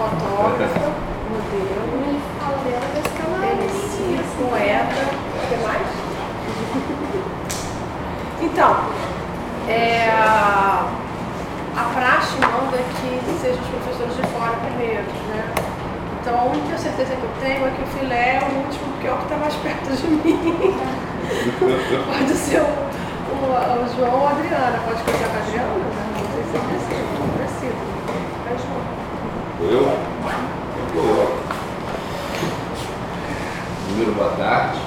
fotógrafa, modelo, MC, poeta, o que mais? Então, é, a praxe manda que sejam os professores de fora primeiro, né? Então a única certeza que eu tenho é que o filé é o último, porque é o que está mais perto de mim. pode ser o, o, o João ou a Adriana, pode começar com a Adriana? Né? Não sei se é preciso, não preciso. É João. Eu? Eu. Primeiro, boa tarde.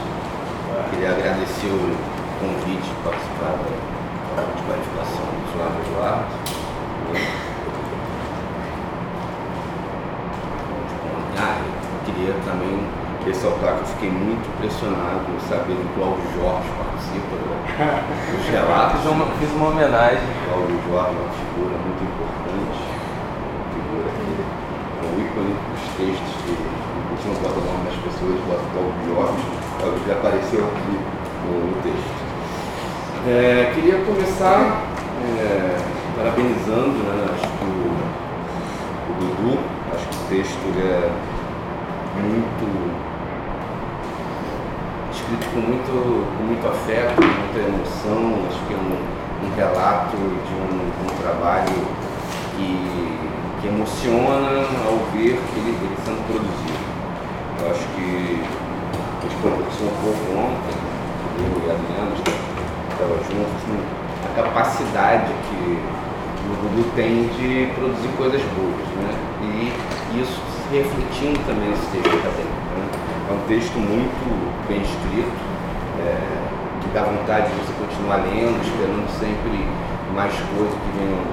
Queria agradecer o convite de participar da de qualificação do Flávio Eduardo. Ah, eu queria também ressaltar que eu fiquei muito impressionado em saber que o Cláudio Jorge participa dos relatos. Fiz uma, fiz uma homenagem. Cláudio Jorge é uma figura muito importante, uma figura que é dos textos que não bota o nome das pessoas, bota o Jorge, o Cláudio já apareceu aqui no, no texto. É, queria começar é, parabenizando, né, acho que o, o Dudu, acho que o texto é muito escrito com muito, com muito afeto, com muita emoção, acho que é um, um relato de um, um trabalho que, que, emociona ao ver ele, ele sendo produzido. Eu acho que a gente conversou um pouco ontem, eu e a Adriana estava juntos, né? a capacidade que o Dudu tem de produzir coisas boas, né? E isso refletindo também esse texto acadêmico. Né? É um texto muito bem escrito, é, que dá vontade de você continuar lendo, esperando sempre mais coisas que venham,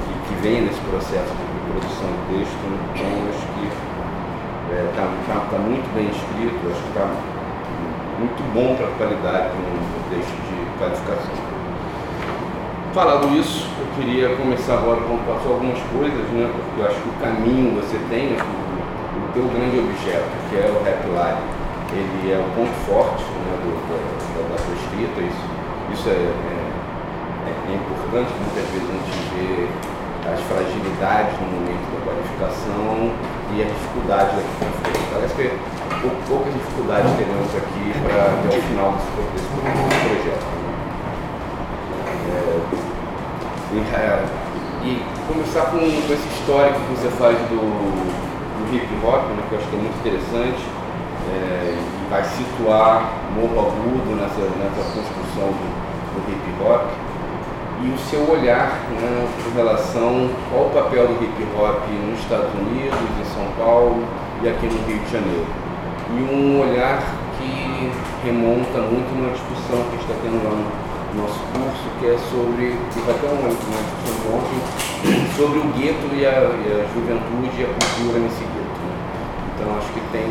que, que venham nesse processo produção do texto. Então, acho que está é, tá, tá muito bem escrito, acho que está muito bom para a qualidade do texto de qualificação. Falado isso, eu queria começar agora com algumas coisas, né? Porque eu acho que o caminho você tem, teu grande objeto, que é o Rap Live, ele é o ponto forte né, do, da, da, tua escrita, isso, isso é, é, é, importante, muitas vezes a gente vê as fragilidades no momento da qualificação e a dificuldade daqui para frente. Parece que poucas dificuldades teremos aqui para até o final desse, projeto. É, e, é, e, começar com, com esse histórico que você faz do, do hip hop, né, que eu acho que é muito interessante, é, e vai situar Morro Agudo nessa, nessa construção do, do hip hop, e o seu olhar né, em relação ao papel do hip hop nos Estados Unidos, em São Paulo e aqui no Rio de Janeiro. E um olhar que remonta muito numa discussão que a gente está tendo lá no nosso curso, que é sobre, que ter uma, uma discussão ontem, sobre o gueto e a, e a, juventude e a cultura nesse gueto. Né? Então acho que tem,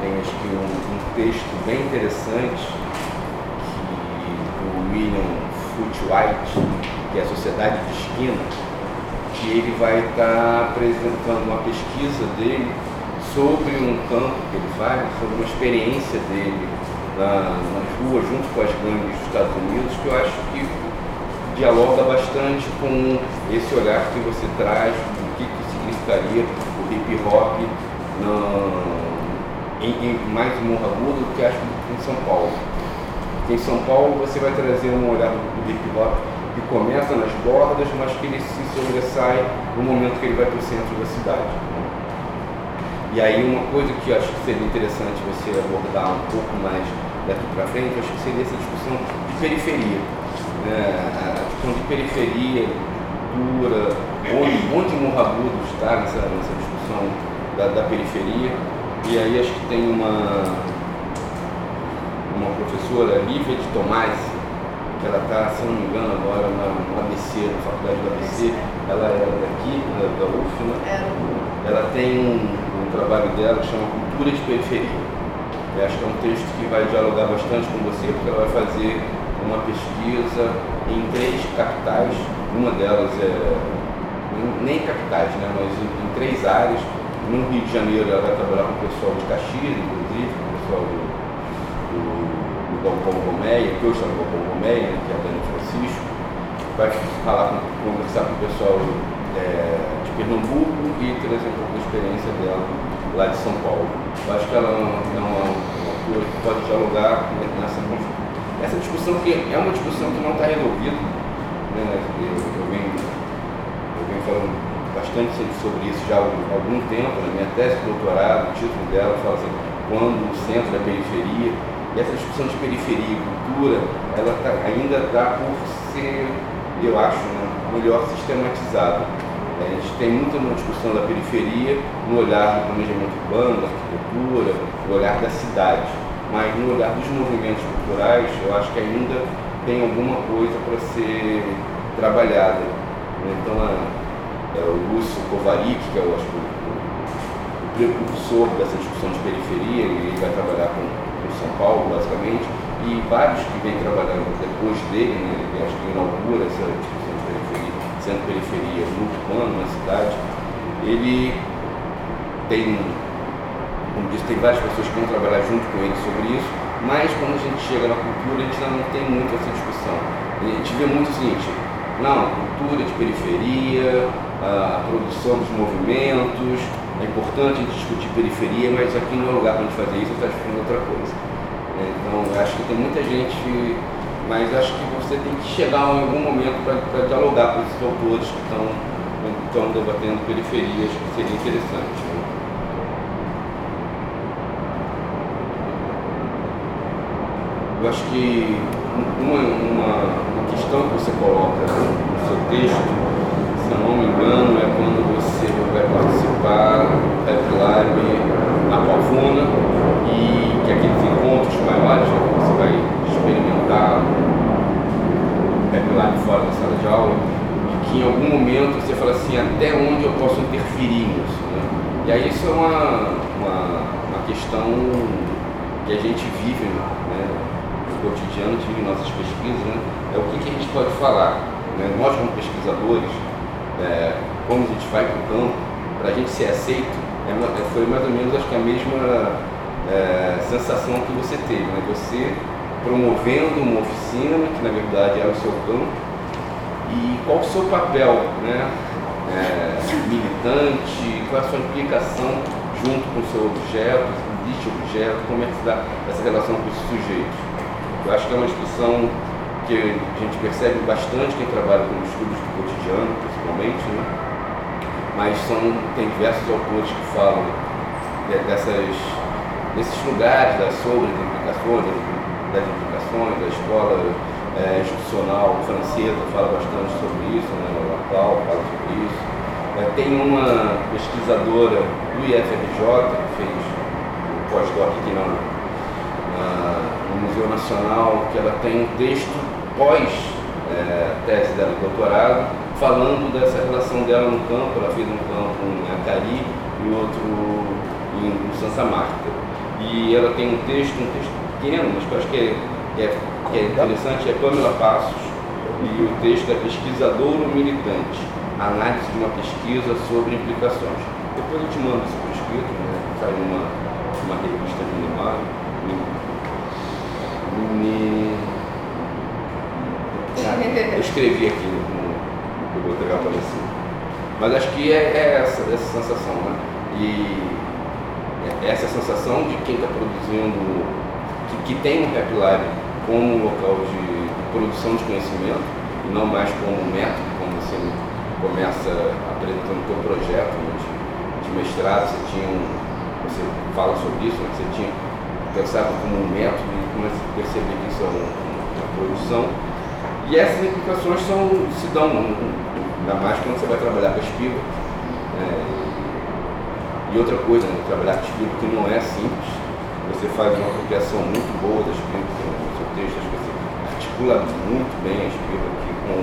tem acho que um, um texto bem interessante que o William White, que é a Sociedade de Esquina, que ele vai estar apresentando uma pesquisa dele sobre um campo que ele faz, sobre uma experiência dele na, nas ruas junto com as gangues dos Estados Unidos, que eu acho que dialoga bastante com esse olhar que você traz do que, que significaria o hip hop na, em, em, mais Agudo do que acho em São Paulo. Em São Paulo você vai trazer um olhar do hip hop que começa nas bordas, mas que ele se sobressai no momento que ele vai para o centro da cidade. E aí uma coisa que eu acho que seria interessante você abordar um pouco mais daqui para frente, acho que seria essa discussão de periferia né, a questão de periferia, cultura, onde, onde Morragudo está nessa, nessa discussão da, da, periferia. E aí acho que tem uma, uma professora, Lívia de Tomás, que ela está, se não me engano, agora na, no ABC, na faculdade do ABC, ela é daqui, da, da UF, né? É. Ela tem um, um trabalho dela que chama Cultura de Periferia. Eu acho que é um texto que vai dialogar bastante com você, porque ela vai fazer uma pesquisa em três capitais, uma delas é nem capitais, né, mas em, em, três áreas. No Rio de Janeiro ela vai trabalhar com o pessoal de Caxias, inclusive, com o pessoal do, do Galpão Gomeia, que hoje está no Galpão Gomeia, né, que é a Dani Francisco. Vai falar conversar com o pessoal é, de Pernambuco e trazer um pouco da experiência dela lá de São Paulo. Eu acho que ela é uma, uma autora que pode dialogar nessa essa discussão que é uma discussão que não está resolvida. Né? Eu, eu, venho, eu venho falando bastante sobre isso já há algum tempo, na minha tese de doutorado, o título dela fala assim, quando o centro da periferia, e essa discussão de periferia e cultura, ela tá, ainda está por ser, eu acho, né, melhor sistematizada. A gente tem muita uma discussão da periferia no olhar do planejamento urbano, da arquitetura, no olhar da cidade mas no olhar dos movimentos culturais, eu acho que ainda tem alguma coisa para ser trabalhada. Então, a, a, o Lúcio Kovarik, que é o, acho, o, o precursor dessa discussão de periferia, ele vai trabalhar com São Paulo, basicamente, e vários que vêm trabalhando depois dele, né, ele acho que inaugura essa discussão de periferia, sendo periferia no urbano, na cidade, ele tem como disse, tem várias pessoas que vão trabalhar junto com ele sobre isso, mas quando a gente chega na cultura, a gente ainda não tem muito essa discussão. A gente vê muito o seguinte, não, cultura de periferia, a produção dos movimentos, é importante a gente discutir periferia, mas aqui não é lugar para a gente fazer isso, está discutindo outra coisa. Então, acho que tem muita gente, mas acho que você tem que chegar em algum momento para dialogar com esses autores que estão, estão debatendo periferias, que seria interessante. Né? Eu acho que uma, uma, uma questão que você coloca no seu texto, se eu não me engano, é quando você vai participar Rap Lab na Pavuna e que aqueles encontros maiores né, que você vai experimentar o Rap Lab fora da sala de aula, e que em algum momento você fala assim, até onde eu posso interferir nisso. Né? E aí isso é uma, uma, uma questão que a gente vive né? cotidiano de nossas pesquisas, né, é o que, que, a gente pode falar. Né? Nós, como pesquisadores, é, como a gente vai para o campo, para a gente ser aceito, é, é, foi mais ou menos acho que a mesma é, sensação que você teve. Né? Você promovendo uma oficina, que na verdade era o seu campo, e qual o seu papel né? É, militante, qual a sua implicação junto com o seu objeto, existe objeto, como é que se dá essa relação com os sujeitos. Eu acho que é uma discussão que a gente percebe bastante quem trabalha com estudos do cotidiano, principalmente, né? mas são, tem diversos autores que falam dessas, desses lugares, das sobre as implicações, das implicações, da escola é, institucional francesa fala bastante sobre isso, né? o Lacal fala sobre isso. É, tem uma pesquisadora do IFRJ que fez um pós-doc aqui na, na no Museu Nacional, que ela tem um texto pós é, tese dela de doutorado, falando dessa relação dela no campo, ela fez um campo em Acari e outro em Santa Marta. E ela tem um texto, um texto pequeno, mas que eu acho que é, é, que é interessante, é Pamela Passos, e o texto é Pesquisador ou Militante, análise de uma pesquisa sobre implicações. Depois eu te mando isso por escrito, né? sai numa uma revista minimal, me. eu escrevi aqui no, no, no Botegal Palestino. Mas acho que é, é essa, essa sensação, né? E essa sensação de quem está produzindo, que, que, tem o Rap Lab como um local de, produção de conhecimento e não mais como um método, como você começa apresentando o seu projeto né, de, de, mestrado, você tinha um, você fala sobre isso, né, você tinha pensado como um método e começa a perceber que isso é uma produção. E essas implicações são, se dão, ainda mais quando você vai trabalhar com a espiga. É, e outra coisa, né, trabalhar espiga que não é simples, você faz uma apropriação muito boa da espiga no seu texto, você articula muito bem a espiga aqui com,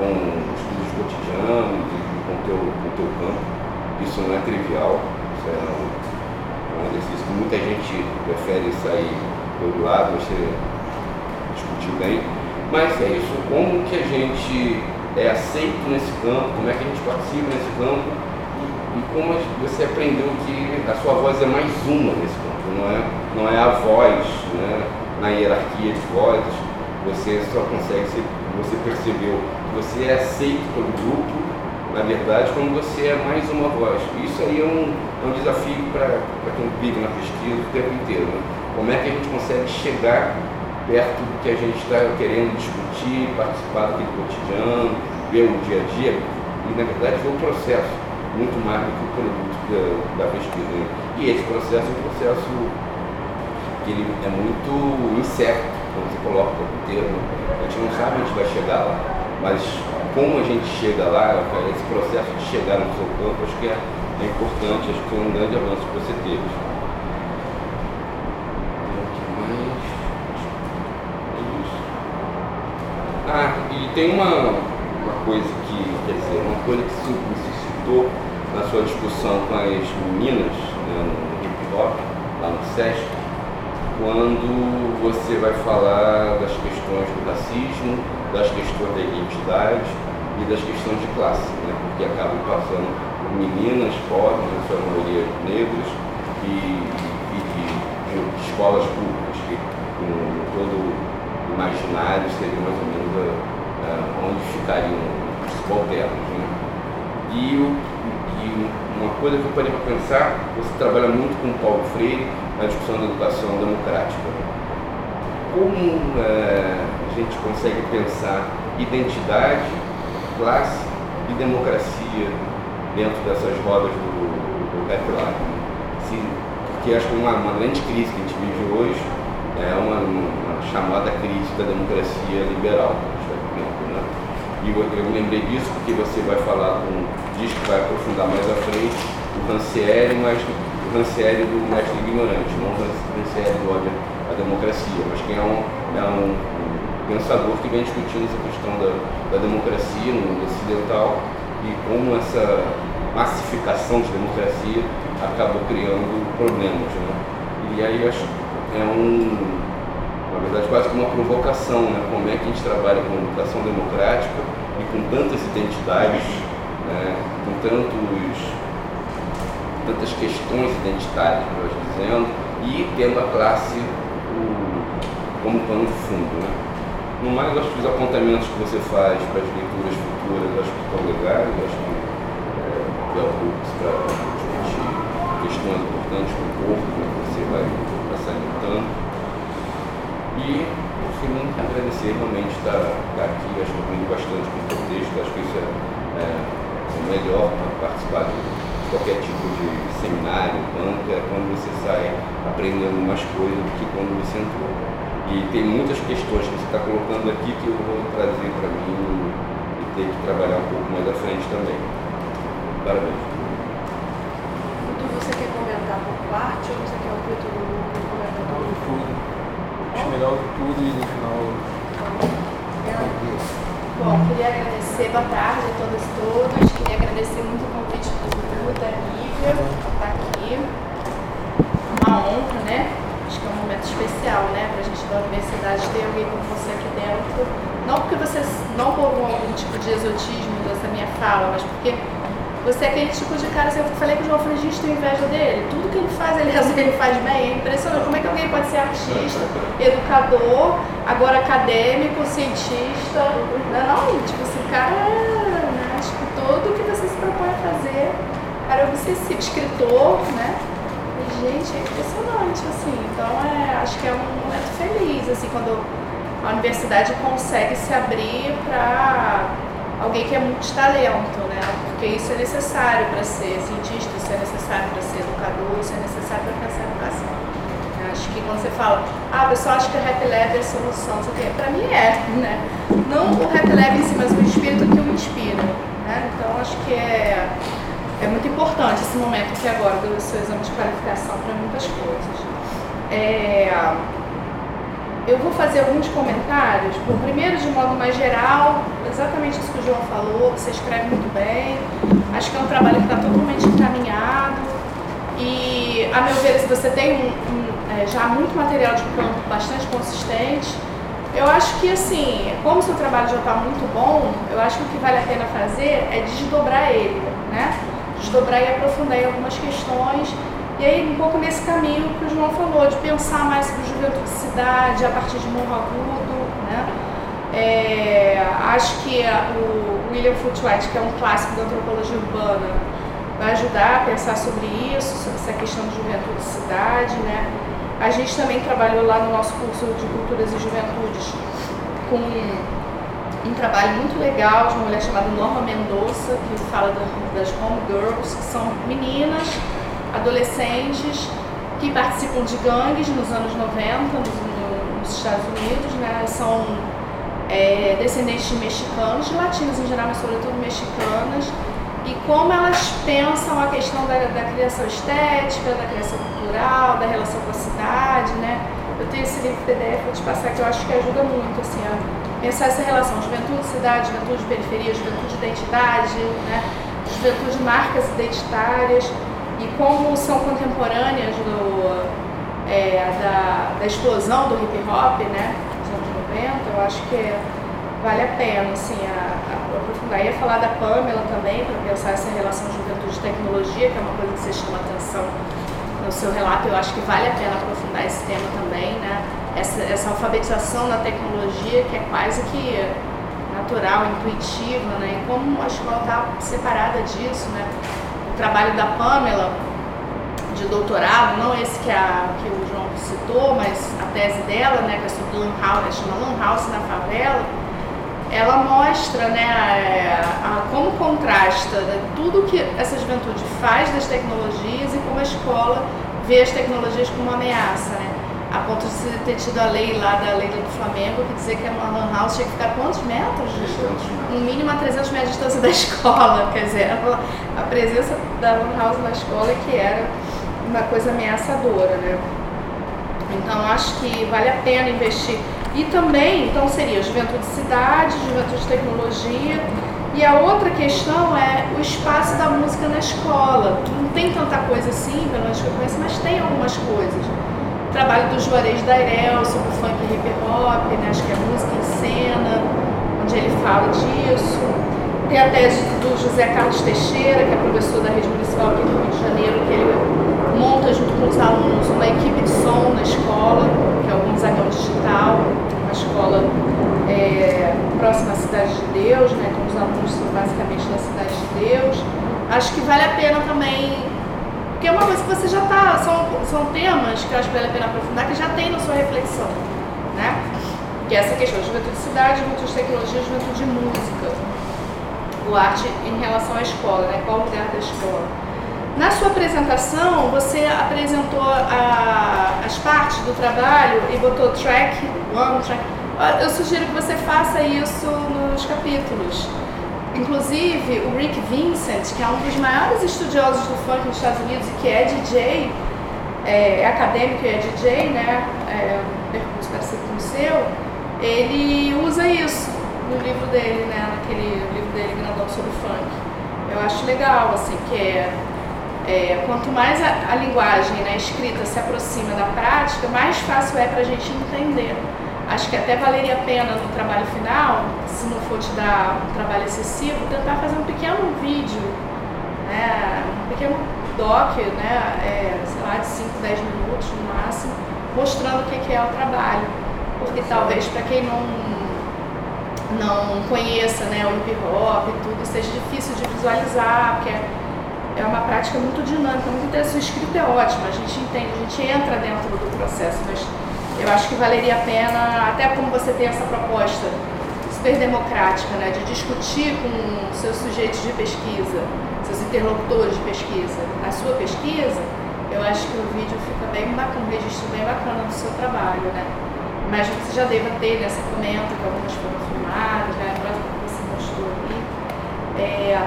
com estudos cotidianos e com o teu, com teu campo. Isso não é trivial, isso é um, um exercício que muita gente prefere sair do outro lado, você discutir bem. Mas é isso, como que a gente é aceito nesse campo, como é que a gente participa nesse campo e, como você aprendeu que a sua voz é mais uma nesse campo, não é, não é a voz né, na hierarquia de vozes, você só consegue, ser, você percebeu que você é aceito pelo grupo na verdade, quando você é mais uma voz. Isso aí é um, é um desafio para quem vive na pesquisa o tempo inteiro. Né? Como é que a gente consegue chegar perto do que a gente está querendo discutir, participar daquele cotidiano, ver o dia a dia e, na verdade, ver o processo, muito mais do que o produto da, da pesquisa. E esse processo é um processo que ele é muito incerto, quando você coloca o termo. A gente não sabe onde vai chegar lá, mas como a gente chega lá, esse processo de chegar no seu campo, acho que é, é importante, acho que foi um grande avanço que você teve. Ah, e tem uma, uma coisa que, quer dizer, uma coisa que se, se citou na sua discussão com as meninas né, no hip hop, lá no SESC, quando você vai falar das questões do racismo, das questões da identidade e das questões de classe, né, porque acabam passando por meninas pobres, na sua maioria negras, e, e, e de escolas públicas, que com todo imaginário seria mais ou menos uh, onde ficariam os subalternos. Né? E, o, uma coisa que eu parei para pensar, você trabalha muito com o Paulo Freire na discussão da educação democrática. Como uh, a gente consegue pensar identidade, classe e democracia dentro dessas rodas do, do life? porque acho que uma, uma grande crise que a gente vive hoje é uma, uma chamada crise da democracia liberal. E eu, eu lembrei disso porque você vai falar com, diz que vai aprofundar mais à frente o Rancière, mas o Rancière do mestre ignorante, não o Rancière do ódio à democracia, mas que é um, é um, pensador que vem discutindo essa questão da, da democracia no mundo ocidental e como essa massificação de democracia acabou criando problemas. Né? E aí acho é um verdade quase que uma provocação, né? como é que a gente trabalha com educação democrática e com tantas identidades, né? com tantos, tantas questões identitárias, nós dizendo, e tendo a classe o, como pano fundo. Né? No mais, acho que os apontamentos que você faz para as leituras futuras, acho que estão legais, acho que é, é para discutir questões importantes para o corpo, né, você vai estar salientando. E, enfim, agradecer realmente estar, estar aqui, acho que aprendi bastante com o contexto, acho que isso é, é, é melhor para participar de qualquer tipo de seminário, banca, é quando você sai aprendendo mais coisas do que quando você entrou. E tem muitas questões que você está colocando aqui que eu vou trazer para mim e ter que trabalhar um pouco mais à frente também. Parabéns. Então você quer comentar por parte ou você quer ouvir todo mundo comentar tudo? Acho melhor tudo e no final. Bom, queria agradecer, boa tarde a todas e todos. Queria agradecer muito o convite do Dudu, da Lívia, por estar aqui. Uma honra, né? Acho que é um momento especial, né? Para a gente da universidade ter alguém como você aqui dentro. Não porque você, não por algum tipo de exotismo dessa minha fala, mas porque você é aquele tipo de cara, assim, eu falei que o João Frigista tem inveja dele. Tudo que ele faz, ele, ele faz bem. É impressionante. Como é que alguém pode ser artista, educador, agora acadêmico, cientista? Não, é não tipo, esse cara é, né, tipo, tudo que você se propõe a fazer. Cara é obsessivo, escritor, né? E, gente, é impressionante, assim. Então, é, acho que é um momento feliz, assim, quando a universidade consegue se abrir para alguém que é multitalento, né? Porque isso é necessário para ser cientista, isso é necessário para ser educador, isso é necessário para pensar em educação. Acho que quando você fala, ah, o pessoal acha que a Rap Lab é a solução, para mim é, né? Não o Rap Lab em si, mas o espírito que o inspira, né? Então acho que é, é muito importante esse momento aqui agora do seu exame de qualificação para muitas coisas. É, eu vou fazer alguns comentários. Bom, primeiro, de modo mais geral, exatamente isso que o João falou, você escreve muito bem. Acho que é um trabalho que está totalmente encaminhado. E, a meu ver, se você tem um, um, é, já muito material de campo bastante consistente, eu acho que, assim, como o seu trabalho já está muito bom, eu acho que o que vale a pena fazer é desdobrar ele, né? Desdobrar e aprofundar em algumas questões e aí, um pouco nesse caminho que o João falou, de pensar mais sobre juventude cidade, a partir de Morro Agudo, né? É, acho que o, William Footwhite, que é um clássico da antropologia urbana, vai ajudar a pensar sobre isso, sobre essa questão de juventude cidade, né? A gente também trabalhou lá no nosso curso de Culturas e Juventudes com um trabalho muito legal de uma mulher chamada Norma Mendonça, que fala das home girls, que são meninas, adolescentes, que participam de gangues nos anos 90 nos, nos Estados Unidos, né? São é, descendentes de mexicanos, de latinos em geral, mas sobretudo mexicanas, e como elas pensam a questão da, da criação estética, da criação cultural, da relação com a cidade, né? Eu tenho esse livro PDF, vou te passar, que eu acho que ajuda muito, assim, a pensar essa relação juventude-cidade, juventude-periferia, juventude-identidade, né? Juventude-marcas identitárias, e como são contemporâneas do, é, da, da explosão do hip hop, né? Dos anos 90, eu acho que vale a pena, assim, a, a aprofundar. Ia falar da Pamela também, para pensar essa relação juventude-tecnologia, que é uma coisa que você chama atenção no seu relato, eu acho que vale a pena aprofundar esse tema também, né? Essa, essa alfabetização na tecnologia que é quase que natural, intuitiva, né? E como a escola está separada disso, né? Trabalho da Pamela de doutorado, não esse que, a, que o João citou, mas a tese dela, né, que é sobre Lan House, chama Lan House na favela, ela mostra né, a, a, como contrasta né, tudo que essa juventude faz das tecnologias e como a escola vê as tecnologias como uma ameaça. Né? A ponto de ter tido a lei lá da lei do Flamengo que dizia que uma lan house tinha que ficar quantos metros? No mínimo a 300 metros de distância da escola. Quer dizer, a presença da lan house na escola é que era uma coisa ameaçadora. Né? Então acho que vale a pena investir e também, então seria juventude cidade, juventude tecnologia. E a outra questão é o espaço da música na escola. Não tem tanta coisa assim, pelo menos que eu conheço, mas tem algumas coisas. Trabalho do Juarez Dairel sobre funk e hip hop, né? acho que é música em cena, onde ele fala disso. Tem a tese do José Carlos Teixeira, que é professor da Rede Municipal aqui do Rio de Janeiro, que ele monta junto com os alunos uma equipe de som na escola, que é o Gonzagão Digital, uma escola é, próxima à Cidade de Deus, né? então os alunos são basicamente da Cidade de Deus. Acho que vale a pena também, porque é uma coisa que você já está, são, são temas que eu acho que vale a pena aprofundar, que já tem na sua reflexão, né? Que é essa questão de juventude de cidade, juventude de tecnologia, juventude de música. O arte em relação à escola, né? Qual o lugar da escola? Na sua apresentação, você apresentou a, as partes do trabalho e botou track one, track. Eu sugiro que você faça isso nos capítulos. Inclusive, o Rick Vincent, que é um dos maiores estudiosos do funk nos Estados Unidos e que é DJ, é, é acadêmico e é DJ, né? É um percurso parecido com o seu, ele usa isso no livro dele, né? Naquele livro dele grandão sobre funk. Eu acho legal, assim, que é é, quanto mais a, a linguagem né, escrita se aproxima da prática, mais fácil é para a gente entender. Acho que até valeria a pena no trabalho final, se não for te dar um trabalho excessivo, tentar fazer um pequeno vídeo, né, um pequeno doc, né, é, sei lá, de 5, 10 minutos no máximo, mostrando o que é o trabalho. Porque talvez para quem não, não conheça né, o hip hop e tudo, seja difícil de visualizar, porque é uma prática muito dinâmica, muito interessante. O escrito é ótimo, a gente entende, a gente entra dentro do processo, mas eu acho que valeria a pena, até como você tem essa proposta super democrática, né, de discutir com seus sujeitos de pesquisa, seus interlocutores de pesquisa, a sua pesquisa, eu acho que o vídeo fica bem bacana, um registro bem bacana do seu trabalho, né. Imagino que você já deva ter, né, comenta que algumas foram filmadas, né, que você mostrou ali. É,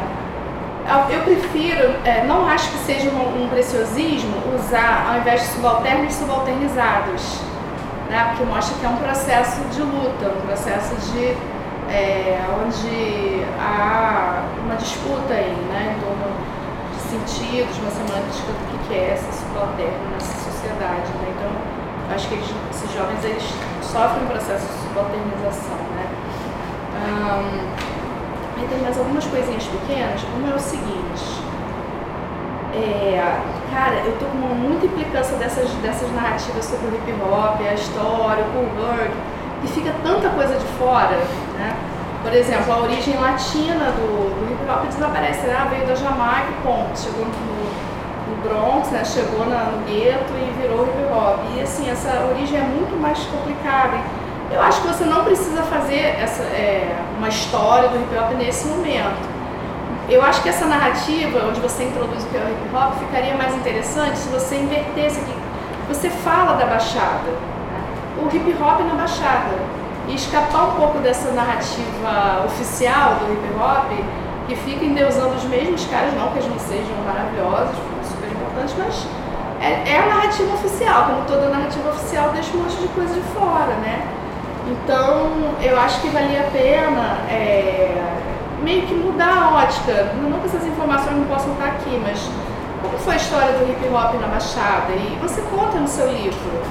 eu prefiro, é, não acho que seja um, um, preciosismo usar, ao invés de subalternos, subalternizados, né? porque mostra que é um processo de luta, um processo de é, onde há uma disputa aí, né, em torno de sentidos, uma semana discuta o que é esse subalterno nessa sociedade. Né? Então, acho que eles, esses jovens eles sofrem um processo de subalternização. Né? Um, Aí tem mais algumas coisinhas pequenas. Uma é o seguinte. É, cara, eu tô com muita implicância dessas, dessas narrativas sobre o hip hop, a história, o cool work, e fica tanta coisa de fora, né? Por exemplo, a origem latina do, do hip hop desaparece, né? veio da Jamaica, ponto, chegou no, no Bronx, né? chegou na, no gueto e virou hip hop. E assim, essa origem é muito mais complicada. Eu acho que você não precisa fazer essa, é, uma história do hip hop nesse momento. Eu acho que essa narrativa, onde você introduz o que é o hip hop, ficaria mais interessante se você invertesse aqui. Você fala da Baixada, o hip hop na Baixada e escapar um pouco dessa narrativa oficial do hip hop, que fica endeusando os mesmos caras, não que eles não sejam maravilhosos, super importantes, mas é, é a narrativa oficial, como toda narrativa oficial deixa um monte de coisa de fora, né? Então, eu acho que valia a pena é, meio que mudar a ótica. Não que essas informações não possam estar aqui, mas como foi a história do hip hop na Baixada? E você conta no seu livro.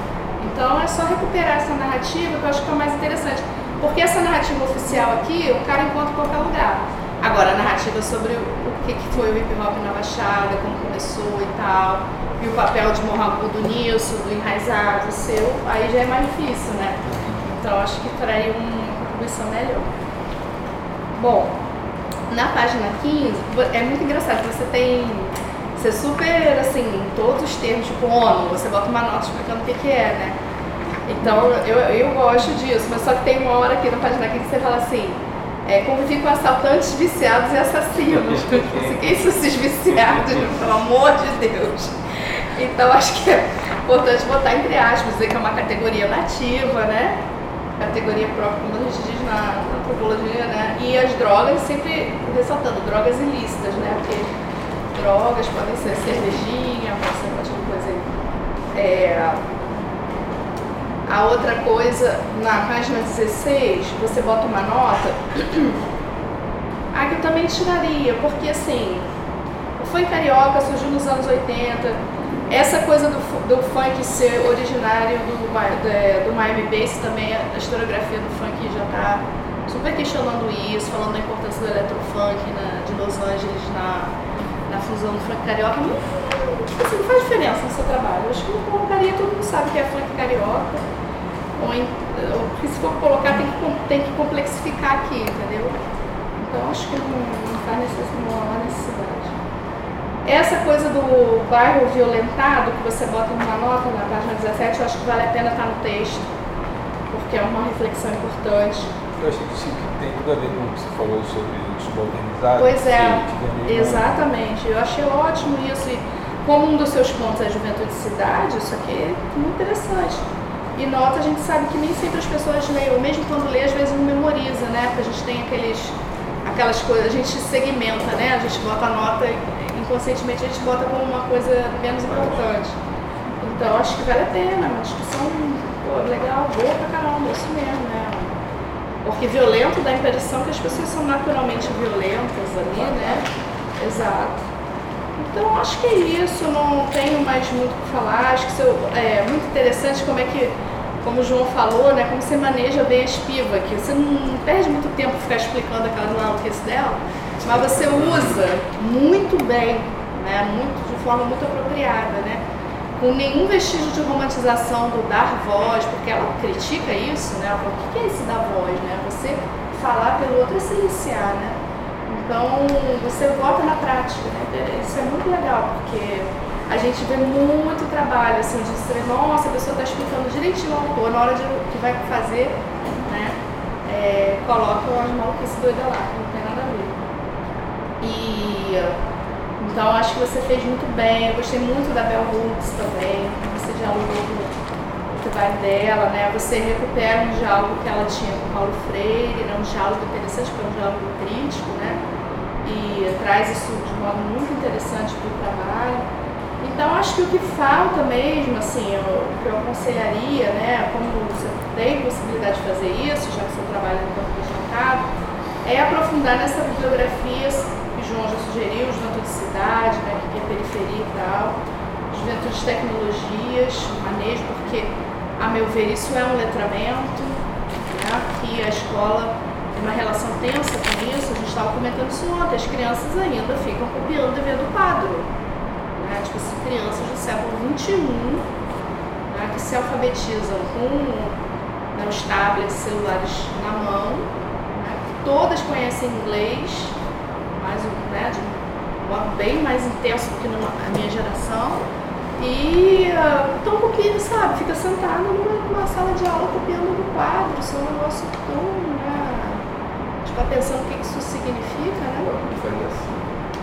Então é só recuperar essa narrativa que eu acho que é mais interessante. Porque essa narrativa oficial aqui, o cara encontra em qualquer lugar. Agora, a narrativa sobre o que, foi o hip hop na Baixada, como começou e tal, e o papel de Morragudo nisso, do enraizado seu, aí já é mais difícil, né? Então acho que traria uma contribuição melhor. Bom, na página 15, é muito engraçado, você tem você super, assim, todos os termos, tipo ONU, você bota uma nota explicando o que, que é, né? Então eu, eu gosto disso, mas só que tem uma hora aqui na página aqui que você fala assim, é, conviver com assaltantes, viciados e assassinos. Quem são esses viciados, pelo amor de Deus? Então acho que é importante botar entre aspas, dizer que é uma categoria nativa, né? Categoria própria, como a gente diz na, antropologia, né? E as drogas, sempre ressaltando, drogas ilícitas, né? Porque drogas, podem ser cervejinha, pode ser monte de coisa aí. É, a outra coisa, na página 16, você bota uma nota. Ah, que eu também tiraria, porque assim, funk carioca surgiu nos anos 80. Essa coisa do, do funk ser originário do, do, do Miami Bass também, a historiografia do funk já está super questionando isso, falando da importância do electrofunk na, de Los Angeles na, na fusão do funk carioca, não, tipo assim, não faz diferença no seu trabalho. Acho que não colocaria, todo mundo sabe que é funk carioca. Ou, em, ou se for colocar, tem que, tem que complexificar aqui, entendeu? Então acho que não, não faz necessidade. Essa coisa do bairro violentado, que você bota numa nota na página 17, eu acho que vale a pena estar no texto, porque é uma reflexão importante. Eu acho que isso tem tudo a ver com o que você falou sobre os subalternizados. Pois é, exatamente. Eu achei ótimo isso. E como um dos seus pontos é a juventude de cidade, isso aqui é muito interessante. E nota, a gente sabe que nem sempre as pessoas leem, ou mesmo quando lê, às vezes não memoriza, né? Porque a gente tem aqueles, aquelas coisas, a gente segmenta, né? A gente bota a nota, inconscientemente a gente bota como uma coisa menos importante. Então acho que vale a pena, uma discussão pô, legal, boa pra caramba, isso mesmo, né? Porque violento dá a impressão que as pessoas são naturalmente violentas ali, né? Exato. Então acho que é isso, não tenho mais muito o que falar. Acho que isso é muito interessante como é que, como o João falou, né? Como você maneja bem a espiva, que você não perde muito tempo ficar explicando aquelas maluquices dela, mas você usa muito bem, né? Muito, de forma muito apropriada, né? com nenhum vestígio de romantização do dar voz, porque ela critica isso, né? Ela fala, o que é esse dar voz, né? Você falar pelo outro é silenciar, né? Então, você volta na prática, né? Isso é muito legal, porque a gente vê muito trabalho, assim, de ser, nossa, a pessoa está explicando direitinho ao autor, na hora de que vai fazer, né? É, coloca as maluquices doida lá, que não tem nada a ver. E então acho que você fez muito bem. Eu gostei muito da Bell Hooks também. Você dialogou com o trabalho dela, né? Você recupera um diálogo que ela tinha com Paulo Freire, né? um diálogo interessante, porque é um diálogo crítico, né? E traz isso de modo muito interessante para o trabalho. Então acho que o que falta mesmo, assim, o que eu aconselharia, né, como você tem possibilidade de fazer isso, já que você trabalha no campo de é aprofundar nessa bibliografia João já sugeriu, juventude de cidade, né, que é periferia e tal, juventude de tecnologias, manejo, porque, a meu ver, isso é um letramento, né, que a escola tem uma relação tensa com isso, a gente estava comentando isso ontem, as crianças ainda ficam copiando o dever do quadro. Né, tipo assim, crianças do século XXI, né, que se alfabetizam com né, os tablets, celulares na mão, todas conhecem inglês, mais, né, de um modo bem mais intenso do que na minha geração. E uh, um pouquinho, sabe, fica sentado numa, numa, sala de aula copiando no quadro, isso é um negócio tão, né, tipo, pensando o que isso significa, né? Assim.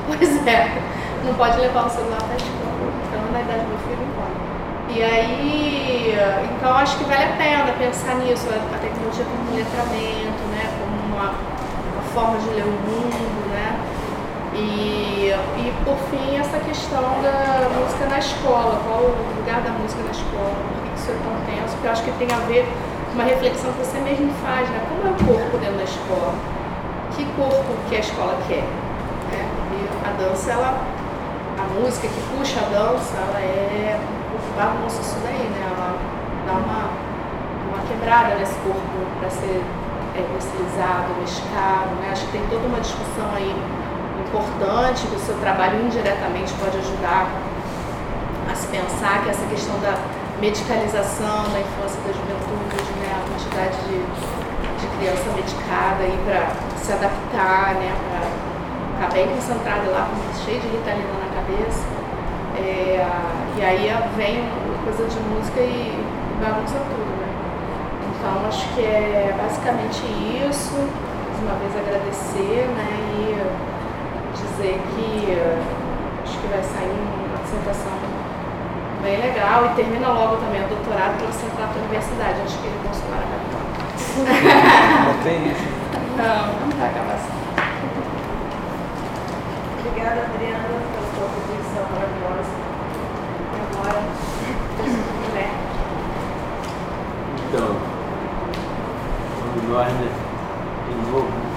Pois é, não pode levar o celular para a escola, então na idade do meu filho não pode. E aí, então acho que vale a pena pensar nisso, a tecnologia como um letramento, né, como uma, uma forma de ler o mundo, e, e por fim essa questão da música na escola, qual o lugar da música na escola, por que isso é tão tenso, porque eu acho que tem a ver com uma reflexão que você mesmo faz, né, como é o corpo dentro da escola, que corpo que a escola quer, né, e a dança, ela, a música que puxa a dança, ela é bagunça isso daí, né? Ela dá uma, uma quebrada nesse corpo para ser é, mesclado, né? Acho que tem toda uma discussão aí importante que o seu trabalho indiretamente pode ajudar a se pensar, que é essa questão da medicalização da infância da juventude, né? A quantidade de, de criança medicada aí para se adaptar, né? Para ficar bem concentrada lá, cheio de ritalina na cabeça. É, e aí vem coisa de música e bagunça tudo, né? Então acho que é basicamente isso. Mais uma vez agradecer, né? E dizer que acho que vai sair uma dissertação bem legal e termina logo também o doutorado para você entrar para a universidade. Acho que ele consular a capital. Não tem isso. Não, não vai acabar assim. Obrigada, Adriana, pela sua contribuição maravilhosa. E agora, né? Então, vamos nós, né? De novo.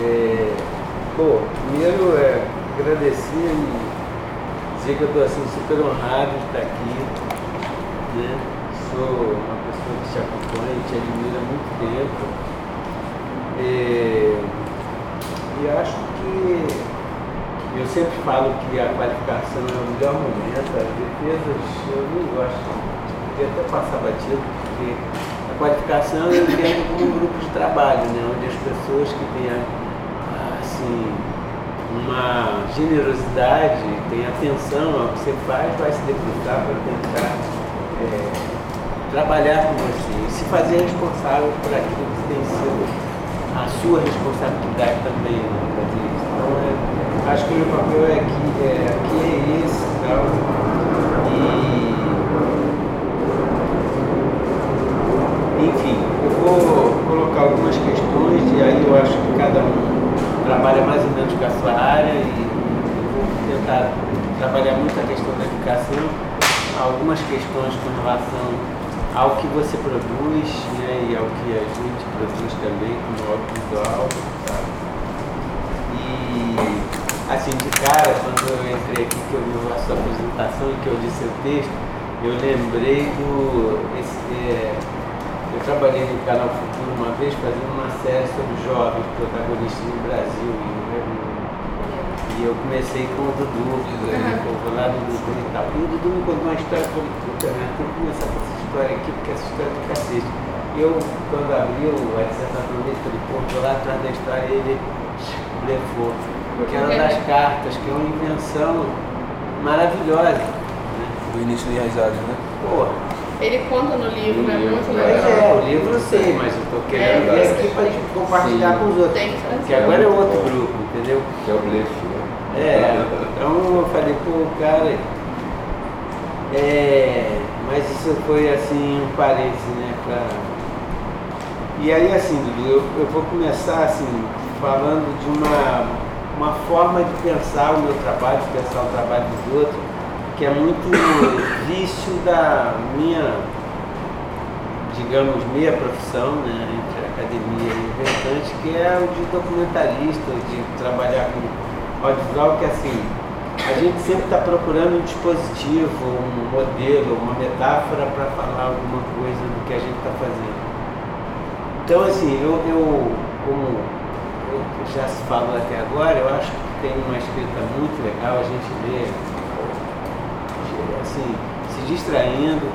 É, bom, primeiro é agradecer e dizer que eu estou assim, super honrado de estar aqui. Né? Sou uma pessoa que te acompanha, te admira há muito tempo. É, e acho que eu sempre falo que a qualificação é o melhor momento, as defesas eu não gosto, podia até passar batido, porque a qualificação eu entendo como um grupo de trabalho, né, onde as pessoas que têm assim, uma generosidade, têm atenção ao que você faz, vai se debruçar para tentar é, trabalhar com você e se fazer responsável por aquilo que tem sido a sua responsabilidade também né, isso. Então, é, acho que o meu papel é aqui é, aqui é esse tal. E, enfim, eu vou colocar algumas questões e aí eu acho que cada um trabalha mais ou menos com a sua área e vou tentar trabalhar muito a questão da educação, algumas questões com relação ao que você produz né, e ao que a gente produz também como audiovisual. Tá? E assim, de cara, quando eu entrei aqui, que eu vi a sua apresentação e que eu seu texto, eu lembrei do. Esse, é, trabalhei no Canal Futuro uma vez fazendo uma série sobre jovens protagonistas no Brasil. E eu comecei com o Dudu, né, uhum. lá do Dudu e tal. E o Dudu me contou uma história, eu falei, puta, né, tem que começar com essa história aqui, porque essa história é do cacete. Eu, quando abriu a dissertação dele, falei, pô, tô lá atrás da história, ele levou. Que era das cartas, que é uma invenção maravilhosa. Né? Do início de Enraizados, né? Porra. Ele conta no livro, é muito legal. Pois é, o livro eu sei, mas eu tô querendo é, esse aqui para compartilhar Sim. com os outros. Tem que agora é outro grupo, entendeu? Que é o blefe, né? É, então eu falei, pô, cara, é, mas isso foi assim um parênteses, né? Pra... E aí assim, Dudu, eu, eu vou começar assim, falando de uma, uma forma de pensar o meu trabalho, de pensar o trabalho dos outros, que é muito vício da minha, digamos, meia profissão, né, entre academia e o restante, que é o de documentarista, de trabalhar com audiovisual que assim, a gente sempre está procurando um dispositivo, um modelo, uma metáfora para falar alguma coisa do que a gente está fazendo. Então assim, eu, eu como eu já se falou até agora, eu acho que tem uma escrita muito legal, a gente lê assim, se distraindo,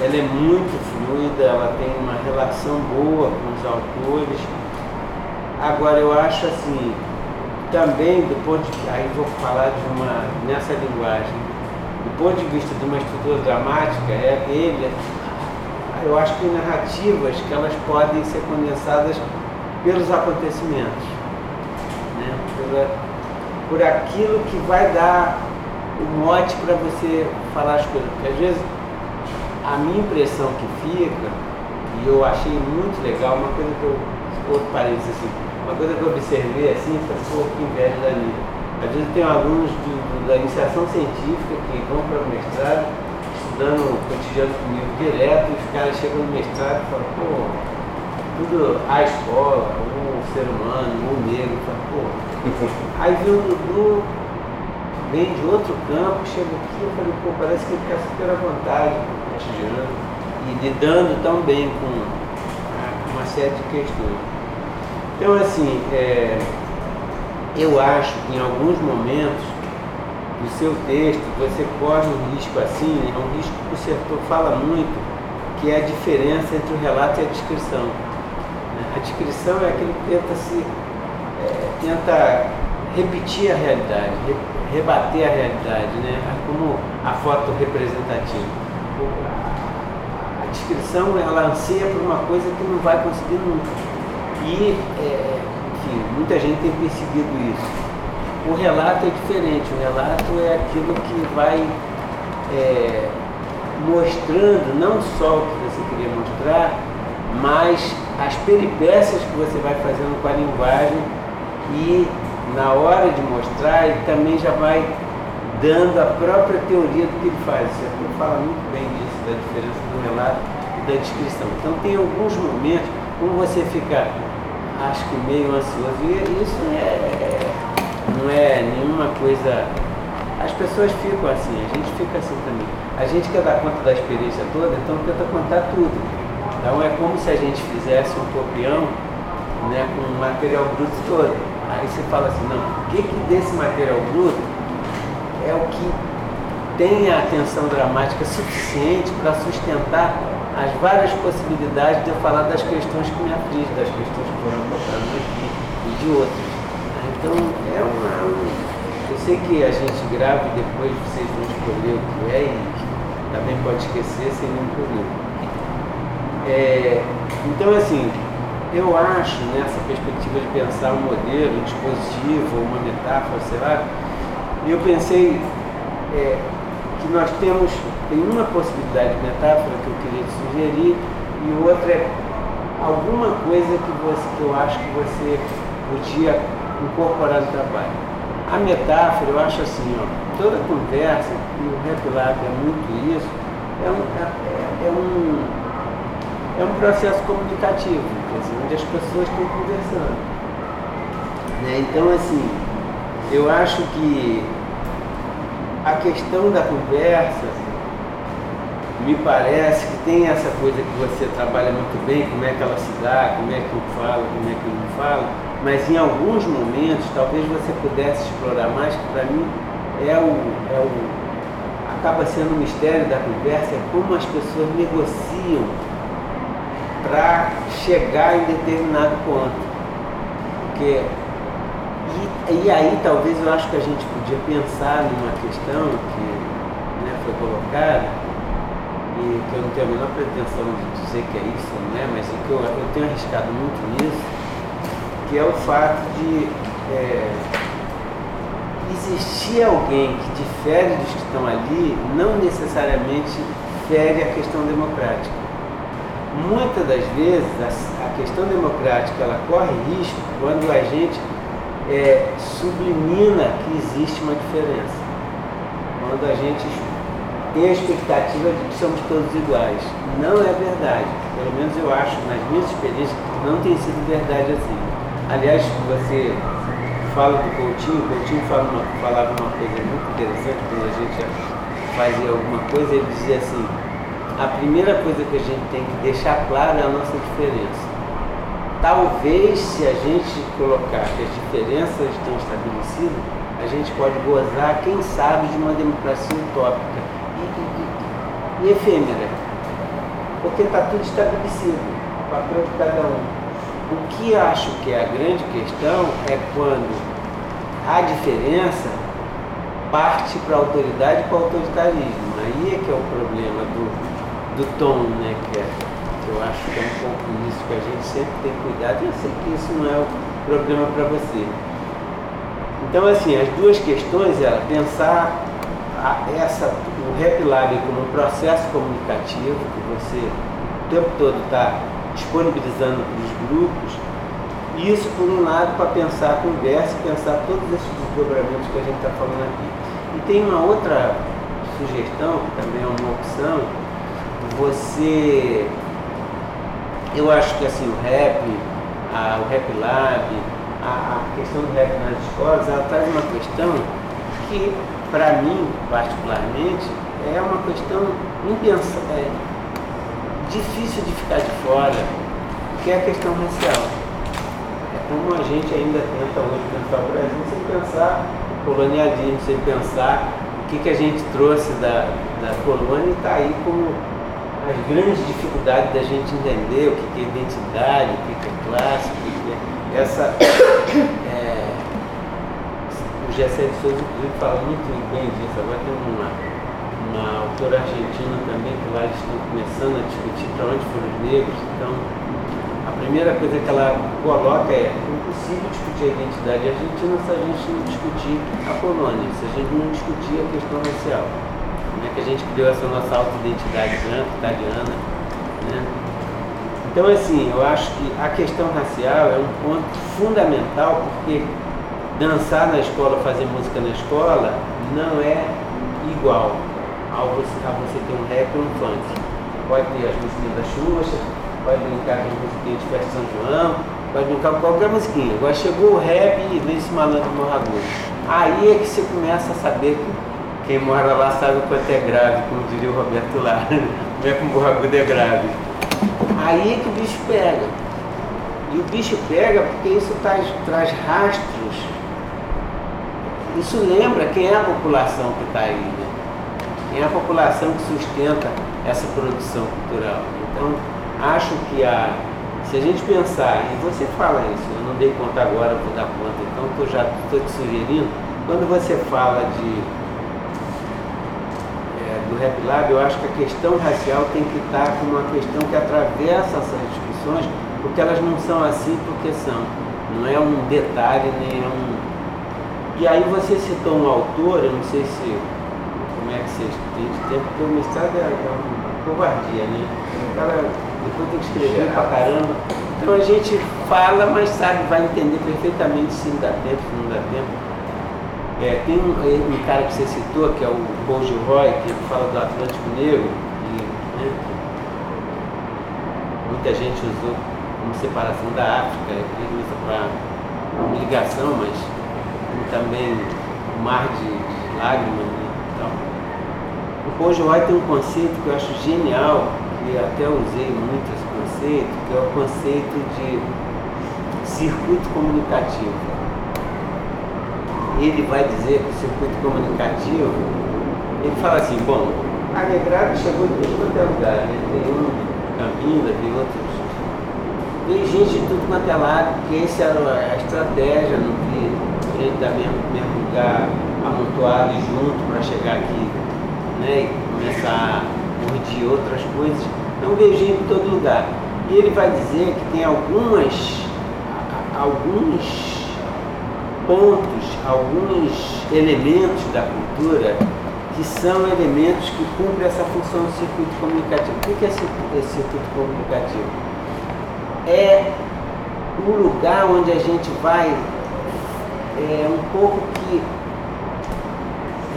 ela é muito fluida, ela tem uma relação boa com os autores. Agora eu acho assim, também do ponto de aí vou falar de uma nessa linguagem, do ponto de vista de uma estrutura dramática, é dele, eu acho que narrativas que elas podem ser condensadas pelos acontecimentos, né? Pela, por aquilo que vai dar o mote para você falar as coisas. Porque às vezes a minha impressão que fica, e eu achei muito legal, uma coisa que eu, outro parênteses assim, uma coisa que eu observei assim, foi pô, que inveja da Nívia. Às vezes tem alunos da iniciação científica que vão para o mestrado, estudando cotidiano comigo direto, e os caras chegam no mestrado e falam, pô, tudo a escola, o ser humano, o negro, fala, pô. Aí viu o Dudu vem de outro campo, chega aqui, eu falei, pô, parece que ele fica super à vontade cotidiano e lidando tão bem com uma série de questões. Então, assim, é, eu acho que em alguns momentos do seu texto você corre um risco assim, é um risco que o setor fala muito, que é a diferença entre o relato e a descrição. A descrição é aquele que tenta se é, tenta repetir a realidade, rebater a realidade, né? como a foto representativa. A descrição ela anseia por uma coisa que não vai conseguir nunca. E, é, enfim, muita gente tem percebido isso. O relato é diferente, o relato é aquilo que vai é, mostrando não só o que você queria mostrar, mas as peripécias que você vai fazendo com a linguagem e na hora de mostrar, ele também já vai dando a própria teoria do que ele faz. Você fala muito bem disso, da diferença do relato e da descrição. Então tem alguns momentos como você fica, acho que meio ansioso, e isso é, não é nenhuma coisa. As pessoas ficam assim, a gente fica assim também. A gente quer dar conta da experiência toda, então tenta contar tudo. Então é como se a gente fizesse um copião né, com o material bruto todo. Aí você fala assim, não, o que, que desse material bruto é o que tem a atenção dramática suficiente para sustentar as várias possibilidades de eu falar das questões que me afligem, das questões que foram colocadas aqui e de outras. Então é uma. Eu sei que a gente grava e depois vocês vão escolher o que é e também pode esquecer sem nem por é, Então assim, eu acho, nessa perspectiva de pensar um modelo, um dispositivo, uma metáfora, sei lá, eu pensei é, que nós temos, tem uma possibilidade de metáfora que eu queria te sugerir, e outra é alguma coisa que, você, que eu acho que você podia incorporar no trabalho. A metáfora, eu acho assim, ó, toda conversa, e o Rap é muito isso, é um, é, é um é um processo comunicativo, dizer, onde as pessoas estão conversando. Né? Então, assim, eu acho que a questão da conversa me parece que tem essa coisa que você trabalha muito bem, como é que ela se dá, como é que um fala, como é que um não fala, mas em alguns momentos talvez você pudesse explorar mais, que para mim é o, é o. acaba sendo o mistério da conversa, é como as pessoas negociam para chegar em determinado ponto. Porque, e, e, aí talvez eu acho que a gente podia pensar numa questão que né, foi colocada, e que eu não tenho a menor pretensão de dizer que é isso, não é, mas que eu, eu tenho arriscado muito nisso, que é o fato de é, existir alguém que difere dos que estão ali, não necessariamente fere a questão democrática muitas das vezes a, questão democrática ela corre risco quando a gente é, sublimina que existe uma diferença. Quando a gente tem a expectativa de que somos todos iguais. Não é verdade. Pelo menos eu acho, nas minhas experiências, não tem sido verdade assim. Aliás, você fala do Coutinho, o Coutinho fala uma, falava uma coisa muito interessante quando a gente fazia alguma coisa, ele dizia assim, a primeira coisa que a gente tem que deixar claro é a nossa diferença. Talvez, se a gente colocar que as diferenças estão estabelecidas, a gente pode gozar, quem sabe, de uma democracia utópica e, e, e efêmera. porque está tudo estabelecido, o papel de cada um. O que acho que é a grande questão é quando a diferença parte para a autoridade e para o autoritarismo. Aí é que é o problema do, do tom, né? Que, é, eu acho que é um pouco isso que a gente sempre tem cuidado. Eu sei que isso não é o problema para você. Então, assim, as duas questões é pensar a, essa, o Rap Lab como um processo comunicativo que você o tempo todo está disponibilizando para os grupos, isso por um lado para pensar a conversa, pensar todos esses desdobramentos que a gente está falando aqui. E tem uma outra sugestão, que também é uma opção, você eu acho que assim o rap, a, o rap lab, a, a, questão do rap nas escolas, ela traz uma questão que para mim, particularmente, é uma questão impensável, é, difícil de ficar de fora, que é a questão racial. É como a gente ainda tenta hoje pensar o Brasil sem pensar o colonialismo, sem pensar o que, que a gente trouxe da, da colônia e está aí como as grandes dificuldades da gente entender o que, é identidade, o que, é classe, o que, é essa o Gessé de Souza, inclusive, fala muito bem disso. Agora tem uma, uma autora argentina também, que lá eles estão começando a discutir para onde foram os negros. Então, a primeira coisa que ela coloca é impossível discutir a identidade argentina se a gente não discutir a colônia, se a gente não discutir a questão racial. Que a gente criou essa nossa auto-identidade branca, italiana, né? Então, assim, eu acho que a questão racial é um ponto fundamental porque dançar na escola, fazer música na escola, não é igual a você, a você ter um rap ou um funk. Pode ter as musiquinhas da Xuxa, pode brincar com musiquinha de festa São João, pode brincar com qualquer musiquinha. Agora chegou o rap e vem esse malandro morragudo. Aí é que você começa a saber que quem mora lá sabe o quanto é grave, como diria o Roberto Lara, como é que um morragudo é grave. Aí é que o bicho pega. E o bicho pega porque isso traz, traz rastros isso lembra quem é a população que está aí, né? quem é a população que sustenta essa produção cultural. Então, acho que a, se a gente pensar, e você fala isso, eu não dei conta agora, vou dar conta, então eu já estou te sugerindo, quando você fala de do Rap Lab, eu acho que a questão racial tem que estar como uma questão que atravessa essas discussões, porque elas não são assim porque são. Não é um detalhe, nem é um e aí você citou um autor, eu não sei se como é que vocês têm de tempo, porque o mestrado é, é uma covardia, né? O cara depois tem que escrever pra caramba. Então a gente fala, mas sabe, vai entender perfeitamente se dá tempo, se não dá tempo. É, tem um, um, cara que você citou, que é o Paul Gilroy, que fala do Atlântico Negro, e, né, muita gente usou como separação da África, ele usa para ligação, mas também o mar de, de lágrimas. Né? Então, o Conjoai tem um conceito que eu acho genial, que até usei muito esse conceito, que é o conceito de circuito comunicativo. Ele vai dizer que o circuito comunicativo, ele fala assim, bom, a Negrada chegou de todo é lugar, né? tem um Campinas, tem outros. Tem gente de tudo quanto é lado, porque essa era a estratégia no que gente da mesmo, mesmo lugar amontoado junto para chegar aqui né, e começar a urdir outras coisas. É um beijinho em todo lugar. E ele vai dizer que tem algumas, alguns pontos, alguns elementos da cultura que são elementos que cumprem essa função do circuito comunicativo. O que é esse circuito comunicativo? É o lugar onde a gente vai é, um pouco que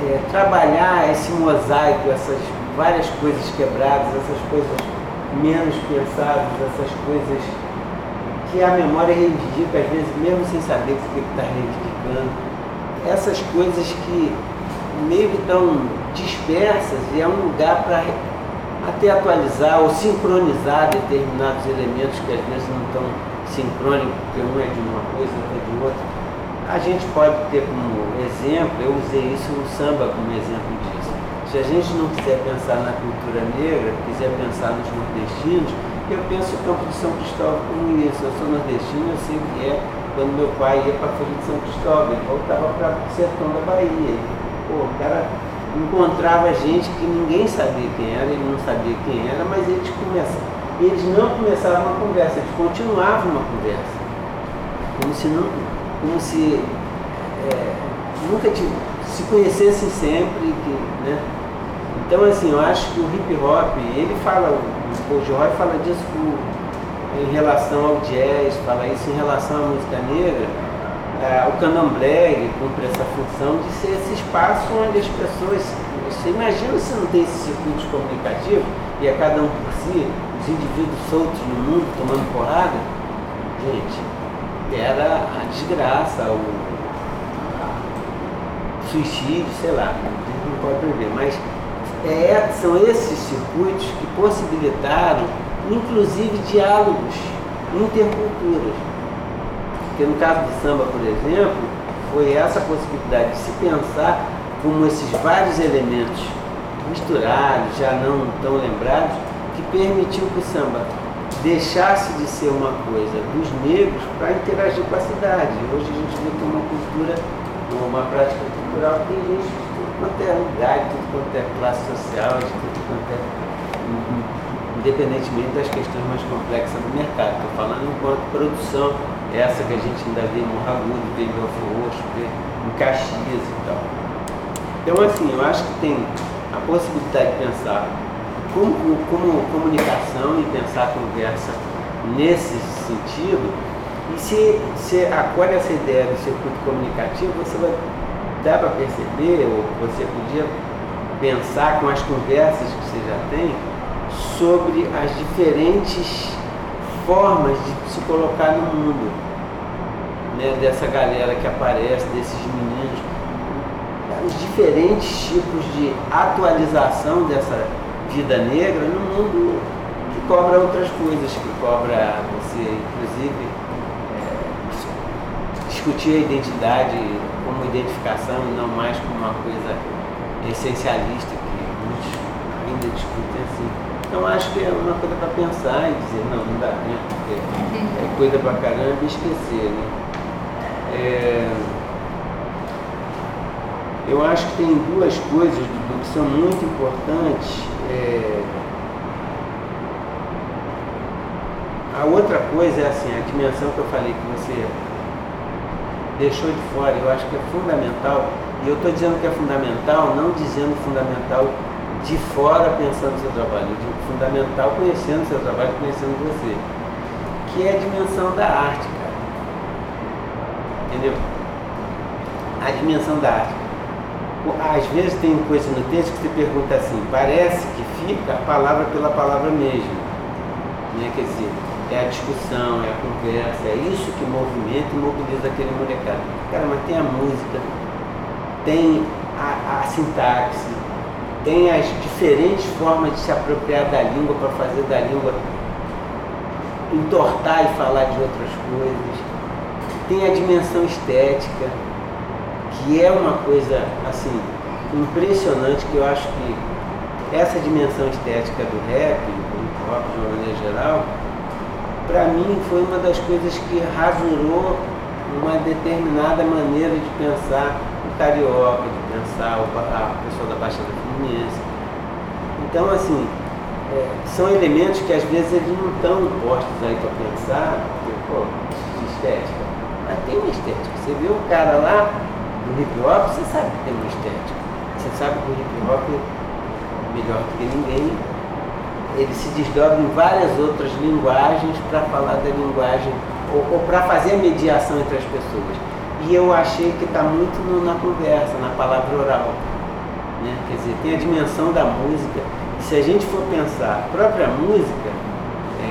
é, trabalhar esse mosaico, essas várias coisas quebradas, essas coisas menos pensadas, essas coisas que a memória reivindica, às vezes mesmo sem saber o que está reivindicando. Essas coisas que meio que estão dispersas e é um lugar para até atualizar ou sincronizar determinados elementos que às vezes não estão sincrônicos, porque um é de uma coisa, outro é de outra a gente pode ter como exemplo, eu usei isso no samba como exemplo disso. Se a gente não quiser pensar na cultura negra, quiser pensar nos nordestinos, eu penso o campo de São Cristóvão como isso. Eu sou nordestino, eu sei que é quando meu pai ia para a Folha de São Cristóvão, ele voltava para o sertão da Bahia. Pô, o cara encontrava gente que ninguém sabia quem era, ele não sabia quem era, mas eles começavam. Eles não começavam uma conversa, eles continuavam uma conversa. Como se, não, como se é, nunca se conhecessem sempre. Que, né? Então, assim, eu acho que o hip hop, ele fala, o Joy fala disso em relação ao jazz, fala isso em relação à música negra. É, o candomblé cumpre essa função de ser esse espaço onde as pessoas. Você imagina se não tem esse circuito comunicativo e a cada um por si, os indivíduos soltos no mundo tomando porrada? Gente, era a desgraça, o suicídio, sei lá, não pode prever, mas é, são esses circuitos que possibilitaram, inclusive, diálogos interculturas. Porque no caso do samba, por exemplo, foi essa possibilidade de se pensar como esses vários elementos misturados, já não tão lembrados, que permitiu que o samba deixasse de ser uma coisa dos negros para interagir com a cidade. Hoje a gente vê que é uma cultura, uma prática cultural que tem gente quanto é lugar, de tudo quanto é classe social, de tudo quanto é. independentemente das questões mais complexas do mercado. Estou falando enquanto produção, essa que a gente ainda vê em Morragudo, vê em Belfort Roxo, vê em Caxias e tal. Então, assim, eu acho que tem a possibilidade de pensar como, como comunicação e pensar a conversa nesse sentido. E se, se acolhe essa ideia do circuito comunicativo, você vai dar para perceber, ou você podia pensar com as conversas que você já tem, sobre as diferentes formas de se colocar no mundo, né, dessa galera que aparece, desses meninos, os diferentes tipos de atualização dessa vida negra no mundo que cobra outras coisas, que cobra você, inclusive, é, discutir a identidade como identificação e não mais como uma coisa essencialista que muitos ainda discutem assim. Então acho que é uma coisa para pensar e dizer, não, não dá tempo, porque é coisa pra caramba e esquecer, né? É, eu acho que tem duas coisas do que são muito importantes. É, a outra coisa é assim, a dimensão que eu falei que você deixou de fora, eu acho que é fundamental, e eu estou dizendo que é fundamental, não dizendo fundamental de fora pensando no seu trabalho, eu digo fundamental conhecendo o seu trabalho, conhecendo você, que é a dimensão da arte, cara. Entendeu? A dimensão da arte às vezes tem coisa no texto que você pergunta assim, parece que fica a palavra pela palavra mesmo. Né? Quer dizer, é a discussão, é a conversa, é isso que movimenta e mobiliza aquele molecado. Cara, mas tem a música, tem a, a sintaxe, tem as diferentes formas de se apropriar da língua para fazer da língua entortar e falar de outras coisas. Tem a dimensão estética, que é uma coisa assim impressionante que eu acho que essa dimensão estética do rap, do hip hop de uma maneira geral, para mim foi uma das coisas que rasurou uma determinada maneira de pensar o carioca, de pensar a pessoa da Baixada Fluminense. Então, assim, é, são elementos que às vezes eles não estão postos aí para pensar, porque, pô, estética. Mas tem uma estética. Você vê o cara lá, do hip hop, você sabe que tem uma estética. Você sabe que o hip hop, melhor do que ninguém, ele se desdobra em várias outras linguagens para falar da linguagem, ou, ou para fazer a mediação entre as pessoas. E eu achei que está muito no, na conversa, na palavra oral. Né? Quer dizer, tem a dimensão da música. E se a gente for pensar a própria música,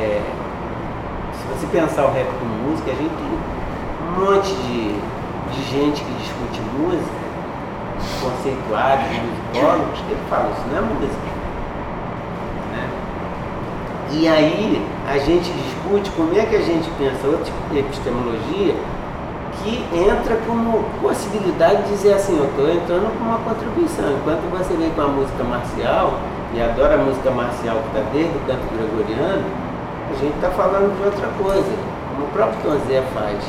é, se você pensar o rap como música, a gente tem um monte de de gente que discute música, conceituados, musicólogos, que ele fala, isso não é música. E aí a gente discute como é que a gente pensa outra epistemologia que entra como possibilidade de dizer assim, eu estou entrando com uma contribuição. Enquanto você vem com a música marcial, e adora a música marcial que está desde o canto gregoriano, a gente está falando de outra coisa, como o próprio Tom Zé faz,